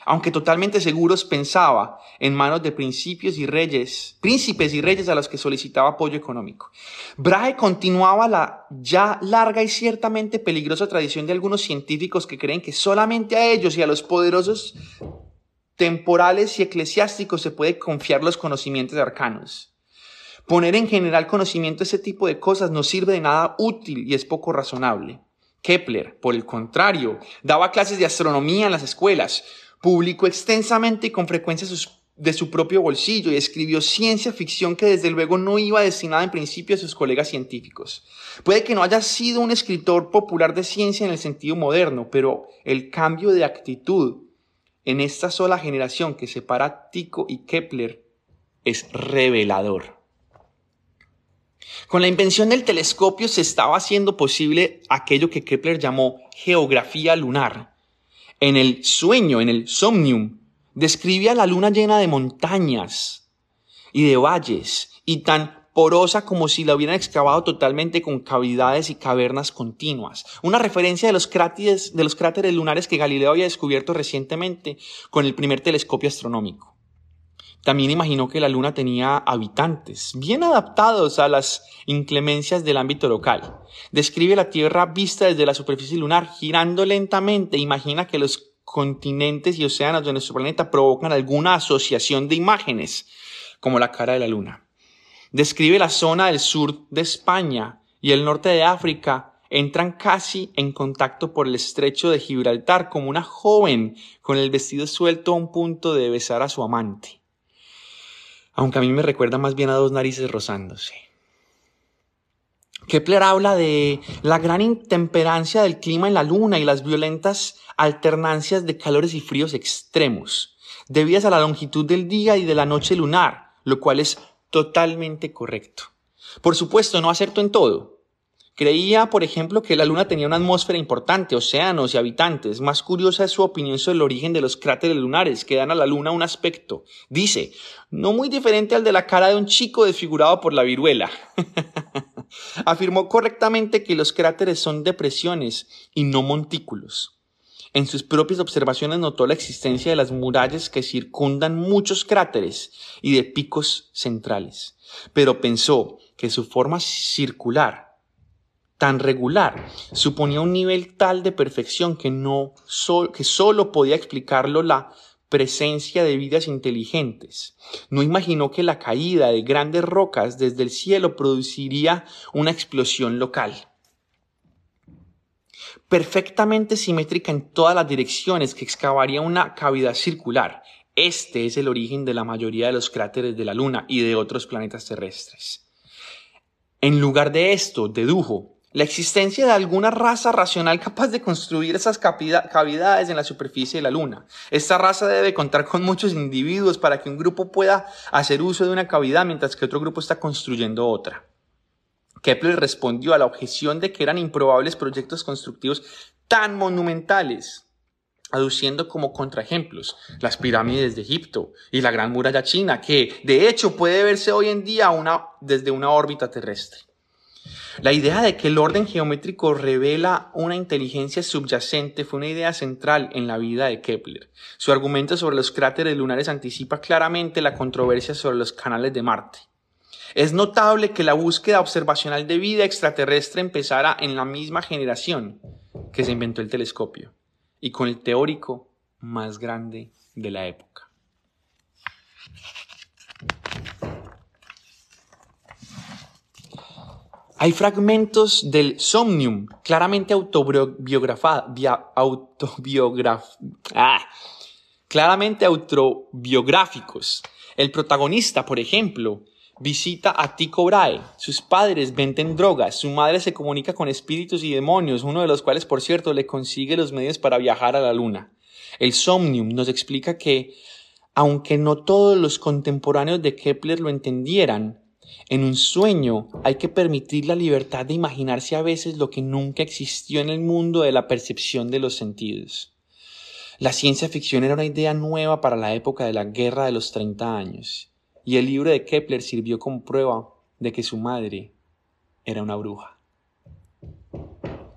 aunque totalmente seguros, pensaba en manos de principios y reyes, príncipes y reyes a los que solicitaba apoyo económico. Brahe continuaba la ya larga y ciertamente peligrosa tradición de algunos científicos que creen que solamente a ellos y a los poderosos temporales y eclesiásticos se puede confiar los conocimientos arcanos. Poner en general conocimiento ese tipo de cosas no sirve de nada útil y es poco razonable. Kepler, por el contrario, daba clases de astronomía en las escuelas, Publicó extensamente y con frecuencia de su propio bolsillo y escribió ciencia ficción que desde luego no iba destinada en principio a sus colegas científicos. Puede que no haya sido un escritor popular de ciencia en el sentido moderno, pero el cambio de actitud en esta sola generación que separa Tico y Kepler es revelador. Con la invención del telescopio se estaba haciendo posible aquello que Kepler llamó geografía lunar, en el sueño, en el somnium, describía la luna llena de montañas y de valles y tan porosa como si la hubieran excavado totalmente con cavidades y cavernas continuas. Una referencia de los cráteres, de los cráteres lunares que Galileo había descubierto recientemente con el primer telescopio astronómico. También imaginó que la Luna tenía habitantes, bien adaptados a las inclemencias del ámbito local. Describe la Tierra vista desde la superficie lunar, girando lentamente. Imagina que los continentes y océanos de nuestro planeta provocan alguna asociación de imágenes, como la cara de la Luna. Describe la zona del sur de España y el norte de África entran casi en contacto por el estrecho de Gibraltar como una joven con el vestido suelto a un punto de besar a su amante aunque a mí me recuerda más bien a dos narices rozándose. Kepler habla de la gran intemperancia del clima en la Luna y las violentas alternancias de calores y fríos extremos, debidas a la longitud del día y de la noche lunar, lo cual es totalmente correcto. Por supuesto, no acerto en todo, Creía, por ejemplo, que la Luna tenía una atmósfera importante, océanos y habitantes. Más curiosa es su opinión sobre el origen de los cráteres lunares, que dan a la Luna un aspecto, dice, no muy diferente al de la cara de un chico desfigurado por la viruela. Afirmó correctamente que los cráteres son depresiones y no montículos. En sus propias observaciones notó la existencia de las murallas que circundan muchos cráteres y de picos centrales, pero pensó que su forma circular tan regular suponía un nivel tal de perfección que, no que solo podía explicarlo la presencia de vidas inteligentes. No imaginó que la caída de grandes rocas desde el cielo produciría una explosión local. Perfectamente simétrica en todas las direcciones que excavaría una cavidad circular. Este es el origen de la mayoría de los cráteres de la Luna y de otros planetas terrestres. En lugar de esto, dedujo la existencia de alguna raza racional capaz de construir esas cavidades en la superficie de la Luna. Esta raza debe contar con muchos individuos para que un grupo pueda hacer uso de una cavidad mientras que otro grupo está construyendo otra. Kepler respondió a la objeción de que eran improbables proyectos constructivos tan monumentales, aduciendo como contraejemplos las pirámides de Egipto y la Gran Muralla China, que de hecho puede verse hoy en día desde una órbita terrestre. La idea de que el orden geométrico revela una inteligencia subyacente fue una idea central en la vida de Kepler. Su argumento sobre los cráteres lunares anticipa claramente la controversia sobre los canales de Marte. Es notable que la búsqueda observacional de vida extraterrestre empezara en la misma generación que se inventó el telescopio y con el teórico más grande de la época. Hay fragmentos del Somnium claramente ah, claramente autobiográficos. El protagonista, por ejemplo, visita a Tycho Brahe. Sus padres venden drogas. Su madre se comunica con espíritus y demonios, uno de los cuales, por cierto, le consigue los medios para viajar a la luna. El Somnium nos explica que, aunque no todos los contemporáneos de Kepler lo entendieran, en un sueño hay que permitir la libertad de imaginarse a veces lo que nunca existió en el mundo de la percepción de los sentidos. La ciencia ficción era una idea nueva para la época de la Guerra de los 30 años, y el libro de Kepler sirvió como prueba de que su madre era una bruja.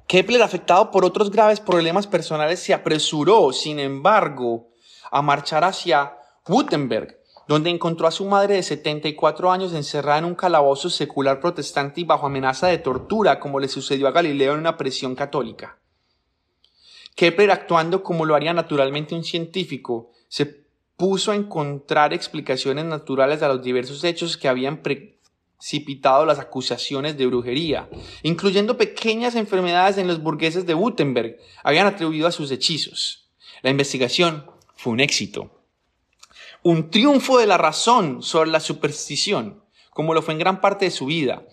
Kepler, afectado por otros graves problemas personales, se apresuró, sin embargo, a marchar hacia Gutenberg, donde encontró a su madre de 74 años encerrada en un calabozo secular protestante y bajo amenaza de tortura, como le sucedió a Galileo en una prisión católica. Kepler, actuando como lo haría naturalmente un científico, se puso a encontrar explicaciones naturales a los diversos hechos que habían precipitado las acusaciones de brujería, incluyendo pequeñas enfermedades en los burgueses de Gutenberg, habían atribuido a sus hechizos. La investigación fue un éxito un triunfo de la razón sobre la superstición, como lo fue en gran parte de su vida.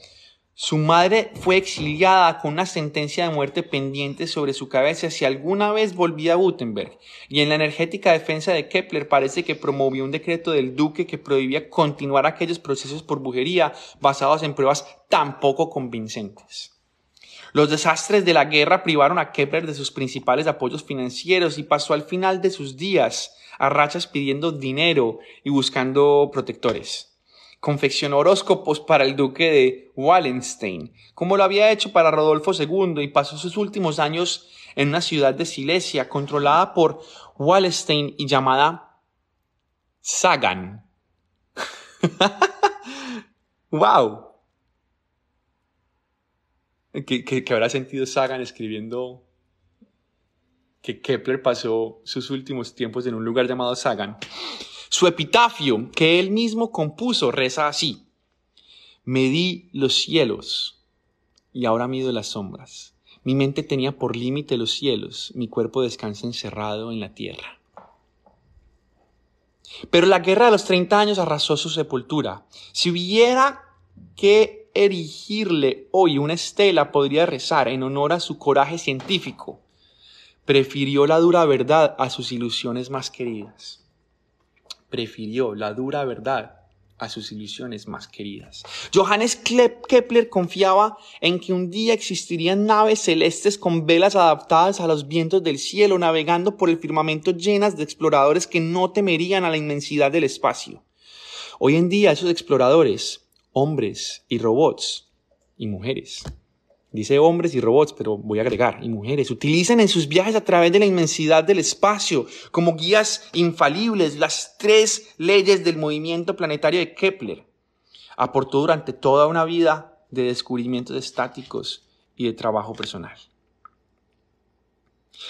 Su madre fue exiliada con una sentencia de muerte pendiente sobre su cabeza si alguna vez volvía a Gutenberg, y en la energética defensa de Kepler parece que promovió un decreto del duque que prohibía continuar aquellos procesos por brujería basados en pruebas tan poco convincentes. Los desastres de la guerra privaron a Kepler de sus principales apoyos financieros y pasó al final de sus días a rachas pidiendo dinero y buscando protectores. Confeccionó horóscopos para el duque de Wallenstein, como lo había hecho para Rodolfo II, y pasó sus últimos años en una ciudad de Silesia controlada por Wallenstein y llamada Sagan. ¡Wow! ¿Qué, qué habrá sentido Sagan escribiendo que Kepler pasó sus últimos tiempos en un lugar llamado Sagan. Su epitafio, que él mismo compuso, reza así. Medí los cielos y ahora mido las sombras. Mi mente tenía por límite los cielos, mi cuerpo descansa encerrado en la tierra. Pero la guerra de los 30 años arrasó su sepultura. Si hubiera que erigirle hoy una estela, podría rezar en honor a su coraje científico prefirió la dura verdad a sus ilusiones más queridas. Prefirió la dura verdad a sus ilusiones más queridas. Johannes Kepler confiaba en que un día existirían naves celestes con velas adaptadas a los vientos del cielo, navegando por el firmamento llenas de exploradores que no temerían a la inmensidad del espacio. Hoy en día esos exploradores, hombres y robots y mujeres, Dice hombres y robots, pero voy a agregar, y mujeres, utilizan en sus viajes a través de la inmensidad del espacio como guías infalibles las tres leyes del movimiento planetario de Kepler. Aportó durante toda una vida de descubrimientos estáticos y de trabajo personal.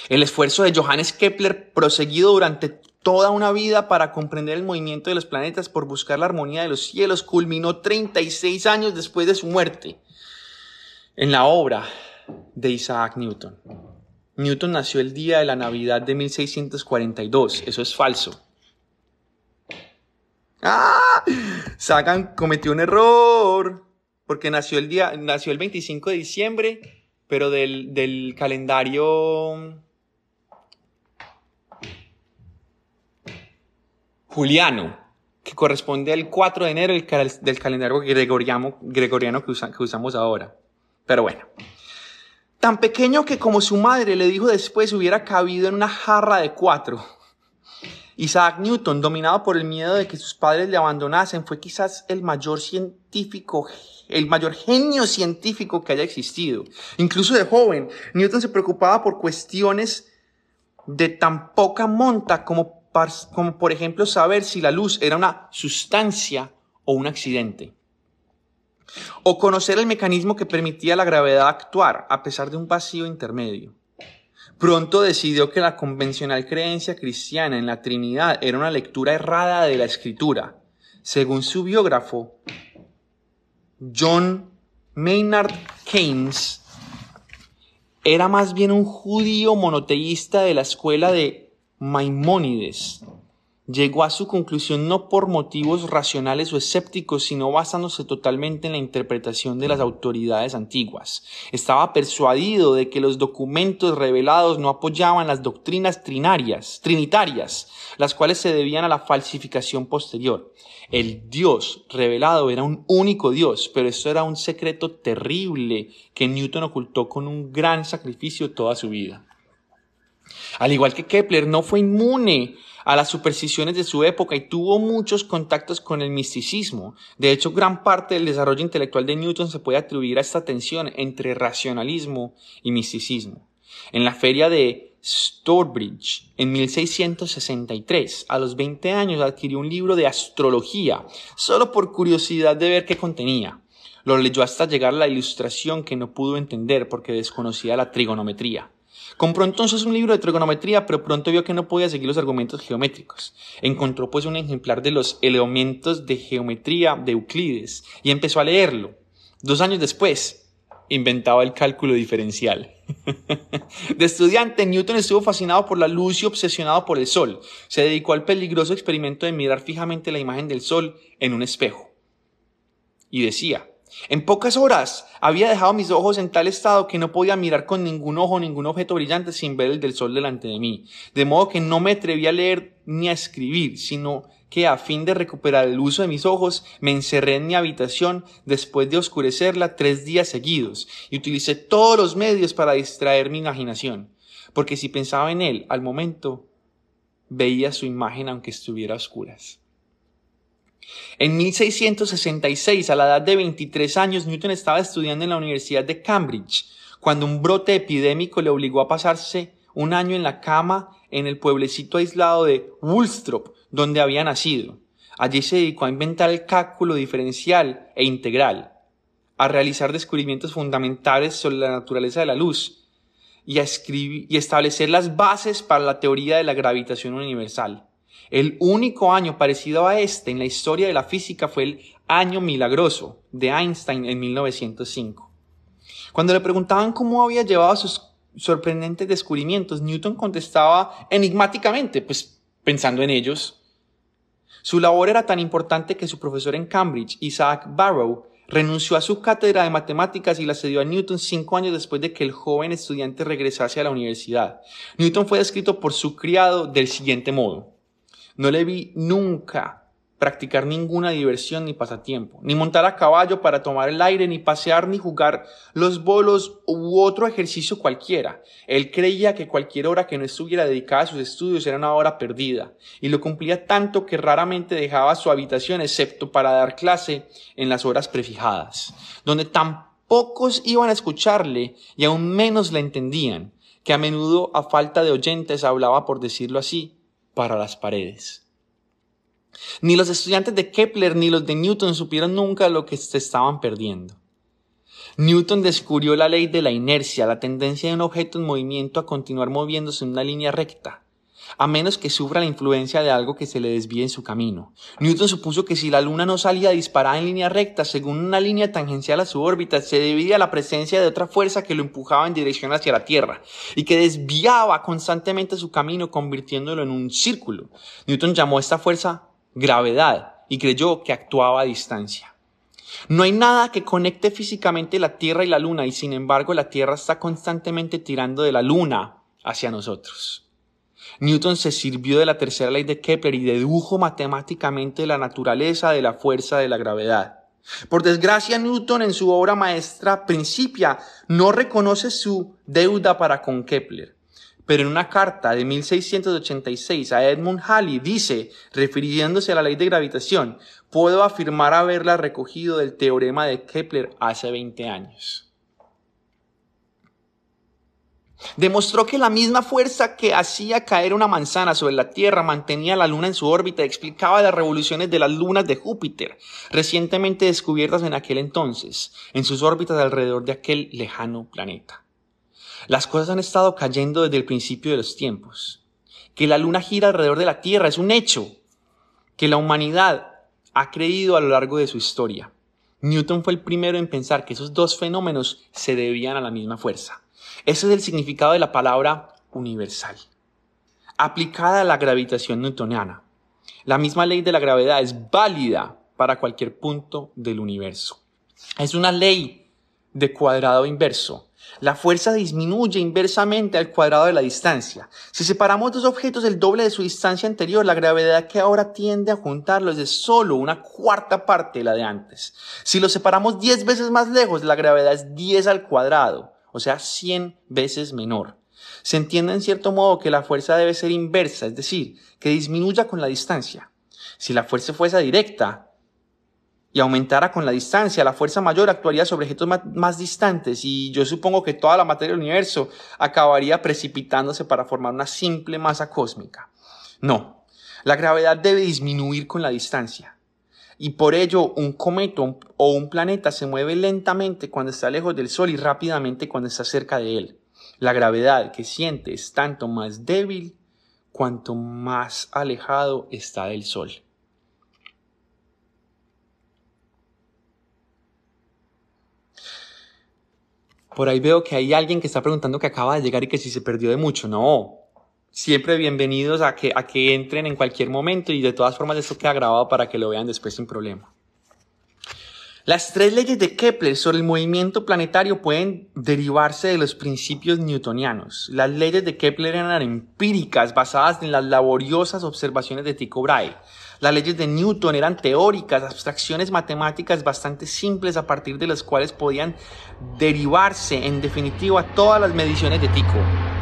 El esfuerzo de Johannes Kepler, proseguido durante toda una vida para comprender el movimiento de los planetas por buscar la armonía de los cielos, culminó 36 años después de su muerte en la obra de Isaac Newton. Newton nació el día de la Navidad de 1642, eso es falso. ¡Ah! Sagan cometió un error, porque nació el, día, nació el 25 de diciembre, pero del, del calendario juliano, que corresponde al 4 de enero del, calendario gregoriano, que, que usamos ahora. Pero bueno, tan pequeño que como su madre le dijo después hubiera cabido en una jarra de cuatro. Isaac Newton, dominado por el miedo de que sus padres le abandonasen, fue quizás el mayor científico, el mayor genio científico que haya existido. Incluso de joven, Newton se preocupaba por cuestiones de tan poca monta como como por ejemplo saber si la luz era una sustancia o un accidente. O conocer el mecanismo que permitía la gravedad actuar a pesar de un vacío intermedio. Pronto decidió que la convencional creencia cristiana en la Trinidad era una lectura errada de la escritura. Según su biógrafo, John Maynard Keynes, era más bien un judío monoteísta de la escuela de Maimónides llegó a su conclusión no por motivos racionales o escépticos, sino basándose totalmente en la interpretación de las autoridades antiguas. Estaba persuadido de que los documentos revelados no apoyaban las doctrinas trinarias, trinitarias, las cuales se debían a la falsificación posterior. El Dios revelado era un único Dios, pero esto era un secreto terrible que Newton ocultó con un gran sacrificio toda su vida. Al igual que Kepler, no fue inmune a las supersticiones de su época y tuvo muchos contactos con el misticismo. De hecho, gran parte del desarrollo intelectual de Newton se puede atribuir a esta tensión entre racionalismo y misticismo. En la feria de Stourbridge, en 1663, a los 20 años adquirió un libro de astrología, solo por curiosidad de ver qué contenía. Lo leyó hasta llegar a la ilustración que no pudo entender porque desconocía la trigonometría. Compró entonces un libro de trigonometría, pero pronto vio que no podía seguir los argumentos geométricos. Encontró pues un ejemplar de los elementos de geometría de Euclides y empezó a leerlo. Dos años después, inventaba el cálculo diferencial. De estudiante, Newton estuvo fascinado por la luz y obsesionado por el sol. Se dedicó al peligroso experimento de mirar fijamente la imagen del sol en un espejo. Y decía, en pocas horas había dejado mis ojos en tal estado que no podía mirar con ningún ojo ningún objeto brillante sin ver el del sol delante de mí. De modo que no me atreví a leer ni a escribir, sino que a fin de recuperar el uso de mis ojos me encerré en mi habitación después de oscurecerla tres días seguidos y utilicé todos los medios para distraer mi imaginación, porque si pensaba en él al momento veía su imagen aunque estuviera a oscuras. En 1666, a la edad de 23 años, Newton estaba estudiando en la Universidad de Cambridge, cuando un brote epidémico le obligó a pasarse un año en la cama en el pueblecito aislado de Woolstrop, donde había nacido. Allí se dedicó a inventar el cálculo diferencial e integral, a realizar descubrimientos fundamentales sobre la naturaleza de la luz y a escribir, y establecer las bases para la teoría de la gravitación universal. El único año parecido a este en la historia de la física fue el año milagroso de Einstein en 1905. Cuando le preguntaban cómo había llevado sus sorprendentes descubrimientos, Newton contestaba enigmáticamente, pues pensando en ellos. Su labor era tan importante que su profesor en Cambridge, Isaac Barrow, renunció a su cátedra de matemáticas y la cedió a Newton cinco años después de que el joven estudiante regresase a la universidad. Newton fue descrito por su criado del siguiente modo. No le vi nunca practicar ninguna diversión ni pasatiempo, ni montar a caballo para tomar el aire, ni pasear, ni jugar los bolos u otro ejercicio cualquiera. Él creía que cualquier hora que no estuviera dedicada a sus estudios era una hora perdida, y lo cumplía tanto que raramente dejaba su habitación excepto para dar clase en las horas prefijadas, donde tan pocos iban a escucharle y aún menos le entendían, que a menudo a falta de oyentes hablaba, por decirlo así, para las paredes. Ni los estudiantes de Kepler ni los de Newton supieron nunca lo que se estaban perdiendo. Newton descubrió la ley de la inercia, la tendencia de un objeto en movimiento a continuar moviéndose en una línea recta a menos que sufra la influencia de algo que se le desvíe en su camino. Newton supuso que si la Luna no salía disparada en línea recta según una línea tangencial a su órbita, se debía a la presencia de otra fuerza que lo empujaba en dirección hacia la Tierra y que desviaba constantemente su camino convirtiéndolo en un círculo. Newton llamó a esta fuerza gravedad y creyó que actuaba a distancia. No hay nada que conecte físicamente la Tierra y la Luna y sin embargo la Tierra está constantemente tirando de la Luna hacia nosotros. Newton se sirvió de la tercera ley de Kepler y dedujo matemáticamente la naturaleza de la fuerza de la gravedad. Por desgracia, Newton en su obra maestra Principia no reconoce su deuda para con Kepler. Pero en una carta de 1686 a Edmund Halley dice, refiriéndose a la ley de gravitación, puedo afirmar haberla recogido del teorema de Kepler hace 20 años. Demostró que la misma fuerza que hacía caer una manzana sobre la Tierra mantenía la Luna en su órbita y explicaba las revoluciones de las lunas de Júpiter, recientemente descubiertas en aquel entonces, en sus órbitas alrededor de aquel lejano planeta. Las cosas han estado cayendo desde el principio de los tiempos. Que la Luna gira alrededor de la Tierra es un hecho que la humanidad ha creído a lo largo de su historia. Newton fue el primero en pensar que esos dos fenómenos se debían a la misma fuerza. Ese es el significado de la palabra universal, aplicada a la gravitación newtoniana. La misma ley de la gravedad es válida para cualquier punto del universo. Es una ley de cuadrado inverso. La fuerza disminuye inversamente al cuadrado de la distancia. Si separamos dos objetos el doble de su distancia anterior, la gravedad que ahora tiende a juntarlos es solo una cuarta parte de la de antes. Si los separamos 10 veces más lejos, la gravedad es 10 al cuadrado o sea, 100 veces menor. Se entiende en cierto modo que la fuerza debe ser inversa, es decir, que disminuya con la distancia. Si la fuerza fuese directa y aumentara con la distancia, la fuerza mayor actuaría sobre objetos más, distantes y yo supongo que toda la materia del universo acabaría precipitándose para formar una simple masa cósmica. No, la gravedad debe disminuir con la distancia y por ello un cometa o un planeta se mueve lentamente cuando está lejos del Sol y rápidamente cuando está cerca de él. La gravedad que siente es tanto más débil cuanto más alejado está del Sol. Por ahí veo que hay alguien que está preguntando que acaba de llegar y que si se perdió de mucho. No, siempre bienvenidos a que, a que entren en cualquier momento y de todas formas esto queda grabado para que lo vean después sin problema. Las tres leyes de Kepler sobre el movimiento planetario pueden derivarse de los principios newtonianos. Las leyes de Kepler eran empíricas, basadas en las laboriosas observaciones de Tycho Brahe. Las leyes de Newton eran teóricas, abstracciones matemáticas bastante simples a partir de las cuales podían derivarse en definitiva todas las mediciones de Tycho.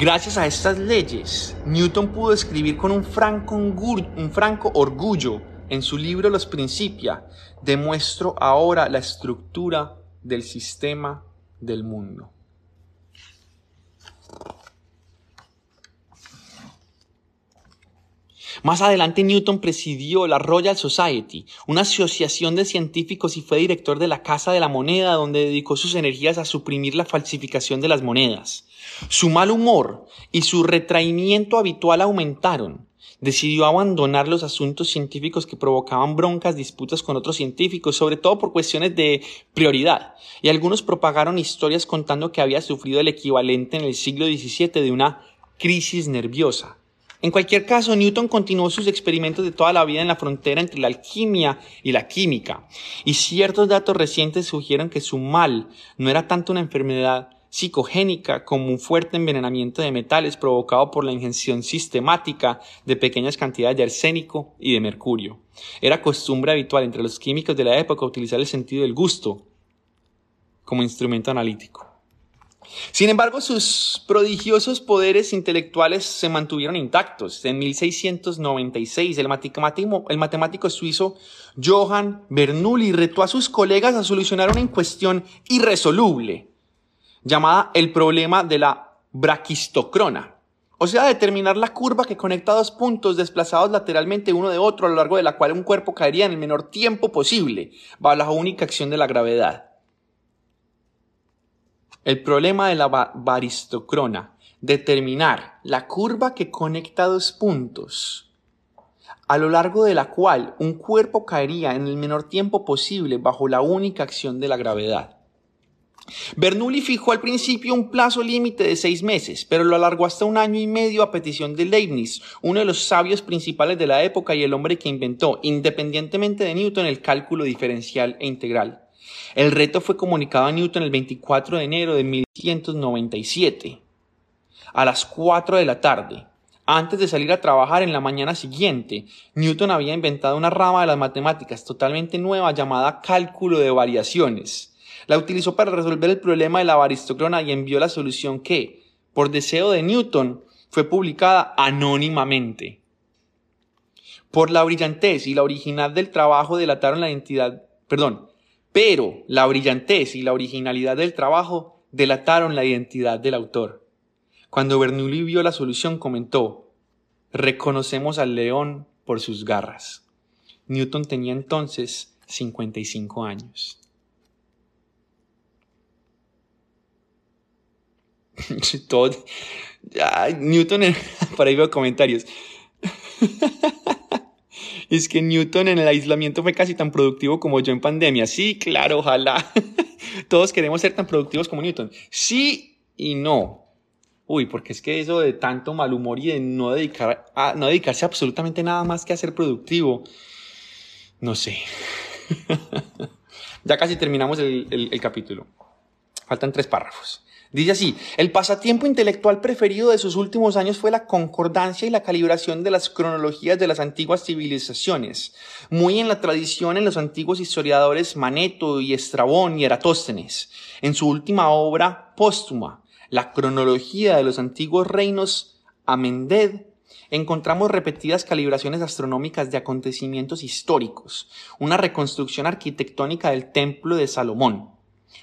Gracias a estas leyes, Newton pudo escribir con un franco, orgullo en su libro Los Principia, demuestro ahora la estructura del sistema del mundo. Más adelante Newton presidió la Royal Society, una asociación de científicos y fue director de la Casa de la Moneda, donde dedicó sus energías a suprimir la falsificación de las monedas. Su mal humor y su retraimiento habitual aumentaron. Decidió abandonar los asuntos científicos que provocaban broncas, disputas con otros científicos, sobre todo por cuestiones de prioridad. Y algunos propagaron historias contando que había sufrido el equivalente en el siglo XVII de una crisis nerviosa. En cualquier caso, Newton continuó sus experimentos de toda la vida en la frontera entre la alquimia y la química, y ciertos datos recientes sugieren que su mal no era tanto una enfermedad psicogénica como un fuerte envenenamiento de metales provocado por la ingestión sistemática de pequeñas cantidades de arsénico y de mercurio. Era costumbre habitual entre los químicos de la época utilizar el sentido del gusto como instrumento analítico. Sin embargo, sus prodigiosos poderes intelectuales se mantuvieron intactos. En 1696, el matemático, suizo Johann Bernoulli retó a sus colegas a solucionar una cuestión irresoluble, llamada el problema de la braquistocrona, O sea, determinar la curva que conecta dos puntos desplazados lateralmente uno de otro a lo largo de la cual un cuerpo caería en el menor tiempo posible, bajo la única acción de la gravedad. El problema de la baristocrona, determinar la curva que conecta dos puntos, a lo largo de la cual un cuerpo caería en el menor tiempo posible bajo la única acción de la gravedad. Bernoulli fijó al principio un plazo límite de seis meses, pero lo alargó hasta un año y medio a petición de Leibniz, uno de los sabios principales de la época y el hombre que inventó, independientemente de Newton, el cálculo diferencial e integral. El reto fue comunicado a Newton el 24 de enero de 1197, a las 4 de la tarde. Antes de salir a trabajar en la mañana siguiente, Newton había inventado una rama de las matemáticas totalmente nueva llamada cálculo de variaciones. La utilizó para resolver el problema de la baristocrona y envió la solución que, por deseo de Newton, fue publicada anónimamente. Por la brillantez y la originalidad del trabajo delataron la identidad, perdón, pero la brillantez y la originalidad del trabajo delataron la identidad del autor. Cuando Bernoulli vio la solución comentó, reconocemos al león por sus garras. Newton tenía entonces 55 años. Todo, Newton, para ahí veo comentarios. es que Newton en el aislamiento fue casi tan productivo como yo en pandemia. Sí, claro, ojalá. Todos queremos ser tan productivos como Newton. Sí y no. Uy, porque es que eso de tanto mal humor y de no, dedicar a, no dedicarse a absolutamente nada más que a ser productivo, no sé. ya casi terminamos el capítulo. Faltan tres párrafos. Dice así, el pasatiempo intelectual preferido de sus últimos años fue la concordancia y la calibración de las cronologías de las antiguas civilizaciones, muy en la tradición en los antiguos historiadores Maneto y Estrabón y Eratóstenes. En su última obra póstuma, La cronología de los antiguos reinos Amended, encontramos repetidas calibraciones astronómicas de acontecimientos históricos, una reconstrucción arquitectónica del templo de Salomón,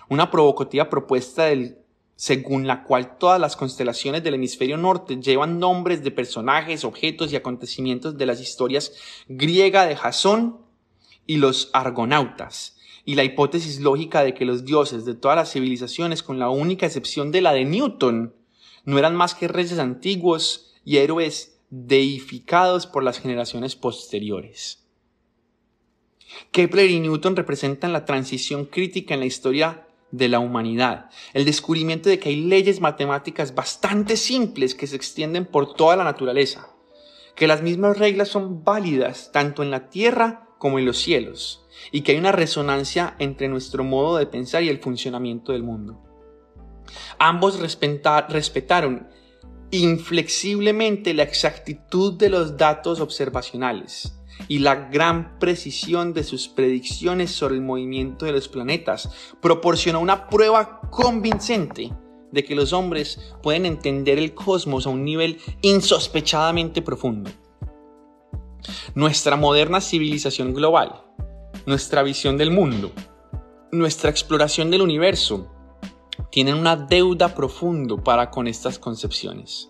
una provocativa propuesta del según la cual todas las constelaciones del hemisferio norte llevan nombres de personajes, objetos y acontecimientos de las historias griega de Jasón y los argonautas, y la hipótesis lógica de que los dioses de todas las civilizaciones, con la única excepción de la de Newton, no eran más que reyes antiguos y héroes deificados por las generaciones posteriores. Kepler y Newton representan la transición crítica en la historia de la humanidad. El descubrimiento de que hay leyes matemáticas bastante simples que se extienden por toda la naturaleza. Que las mismas reglas son válidas tanto en la tierra como en los cielos. Y que hay una resonancia entre nuestro modo de pensar y el funcionamiento del mundo. Ambos respetaron inflexiblemente la exactitud de los datos observacionales y la gran precisión de sus predicciones sobre el movimiento de los planetas proporcionó una prueba convincente de que los hombres pueden entender el cosmos a un nivel insospechadamente profundo. Nuestra moderna civilización global, nuestra visión del mundo, nuestra exploración del universo, tienen una deuda profundo para con estas concepciones.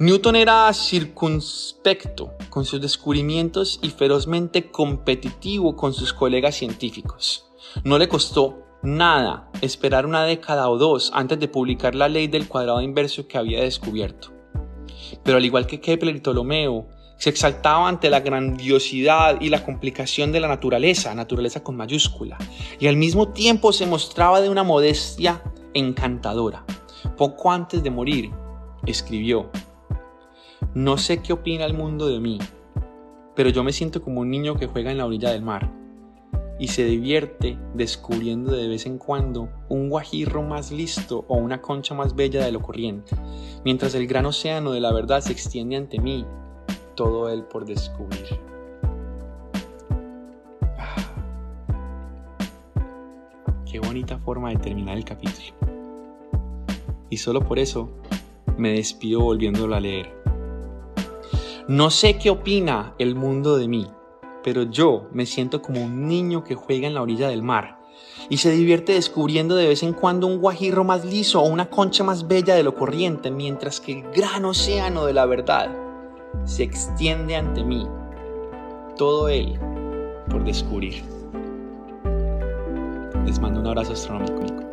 Newton era circunspecto con sus descubrimientos y ferozmente competitivo con sus colegas científicos. No le costó nada esperar una década o dos antes de publicar la ley del cuadrado inverso que había descubierto. Pero al igual que Kepler y Ptolomeo, se exaltaba ante la grandiosidad y la complicación de la naturaleza, naturaleza con mayúscula, y al mismo tiempo se mostraba de una modestia encantadora. Poco antes de morir, escribió, no sé qué opina el mundo de mí, pero yo me siento como un niño que juega en la orilla del mar y se divierte descubriendo de vez en cuando un guajirro más listo o una concha más bella de lo corriente, mientras el gran océano de la verdad se extiende ante mí, todo él por descubrir. Ah, qué bonita forma de terminar el capítulo. Y solo por eso me despido volviéndolo a leer. No sé qué opina el mundo de mí, pero yo me siento como un niño que juega en la orilla del mar y se divierte descubriendo de vez en cuando un guajirro más liso o una concha más bella de lo corriente, mientras que el gran océano de la verdad se extiende ante mí, todo él por descubrir. Les mando un abrazo astronómico.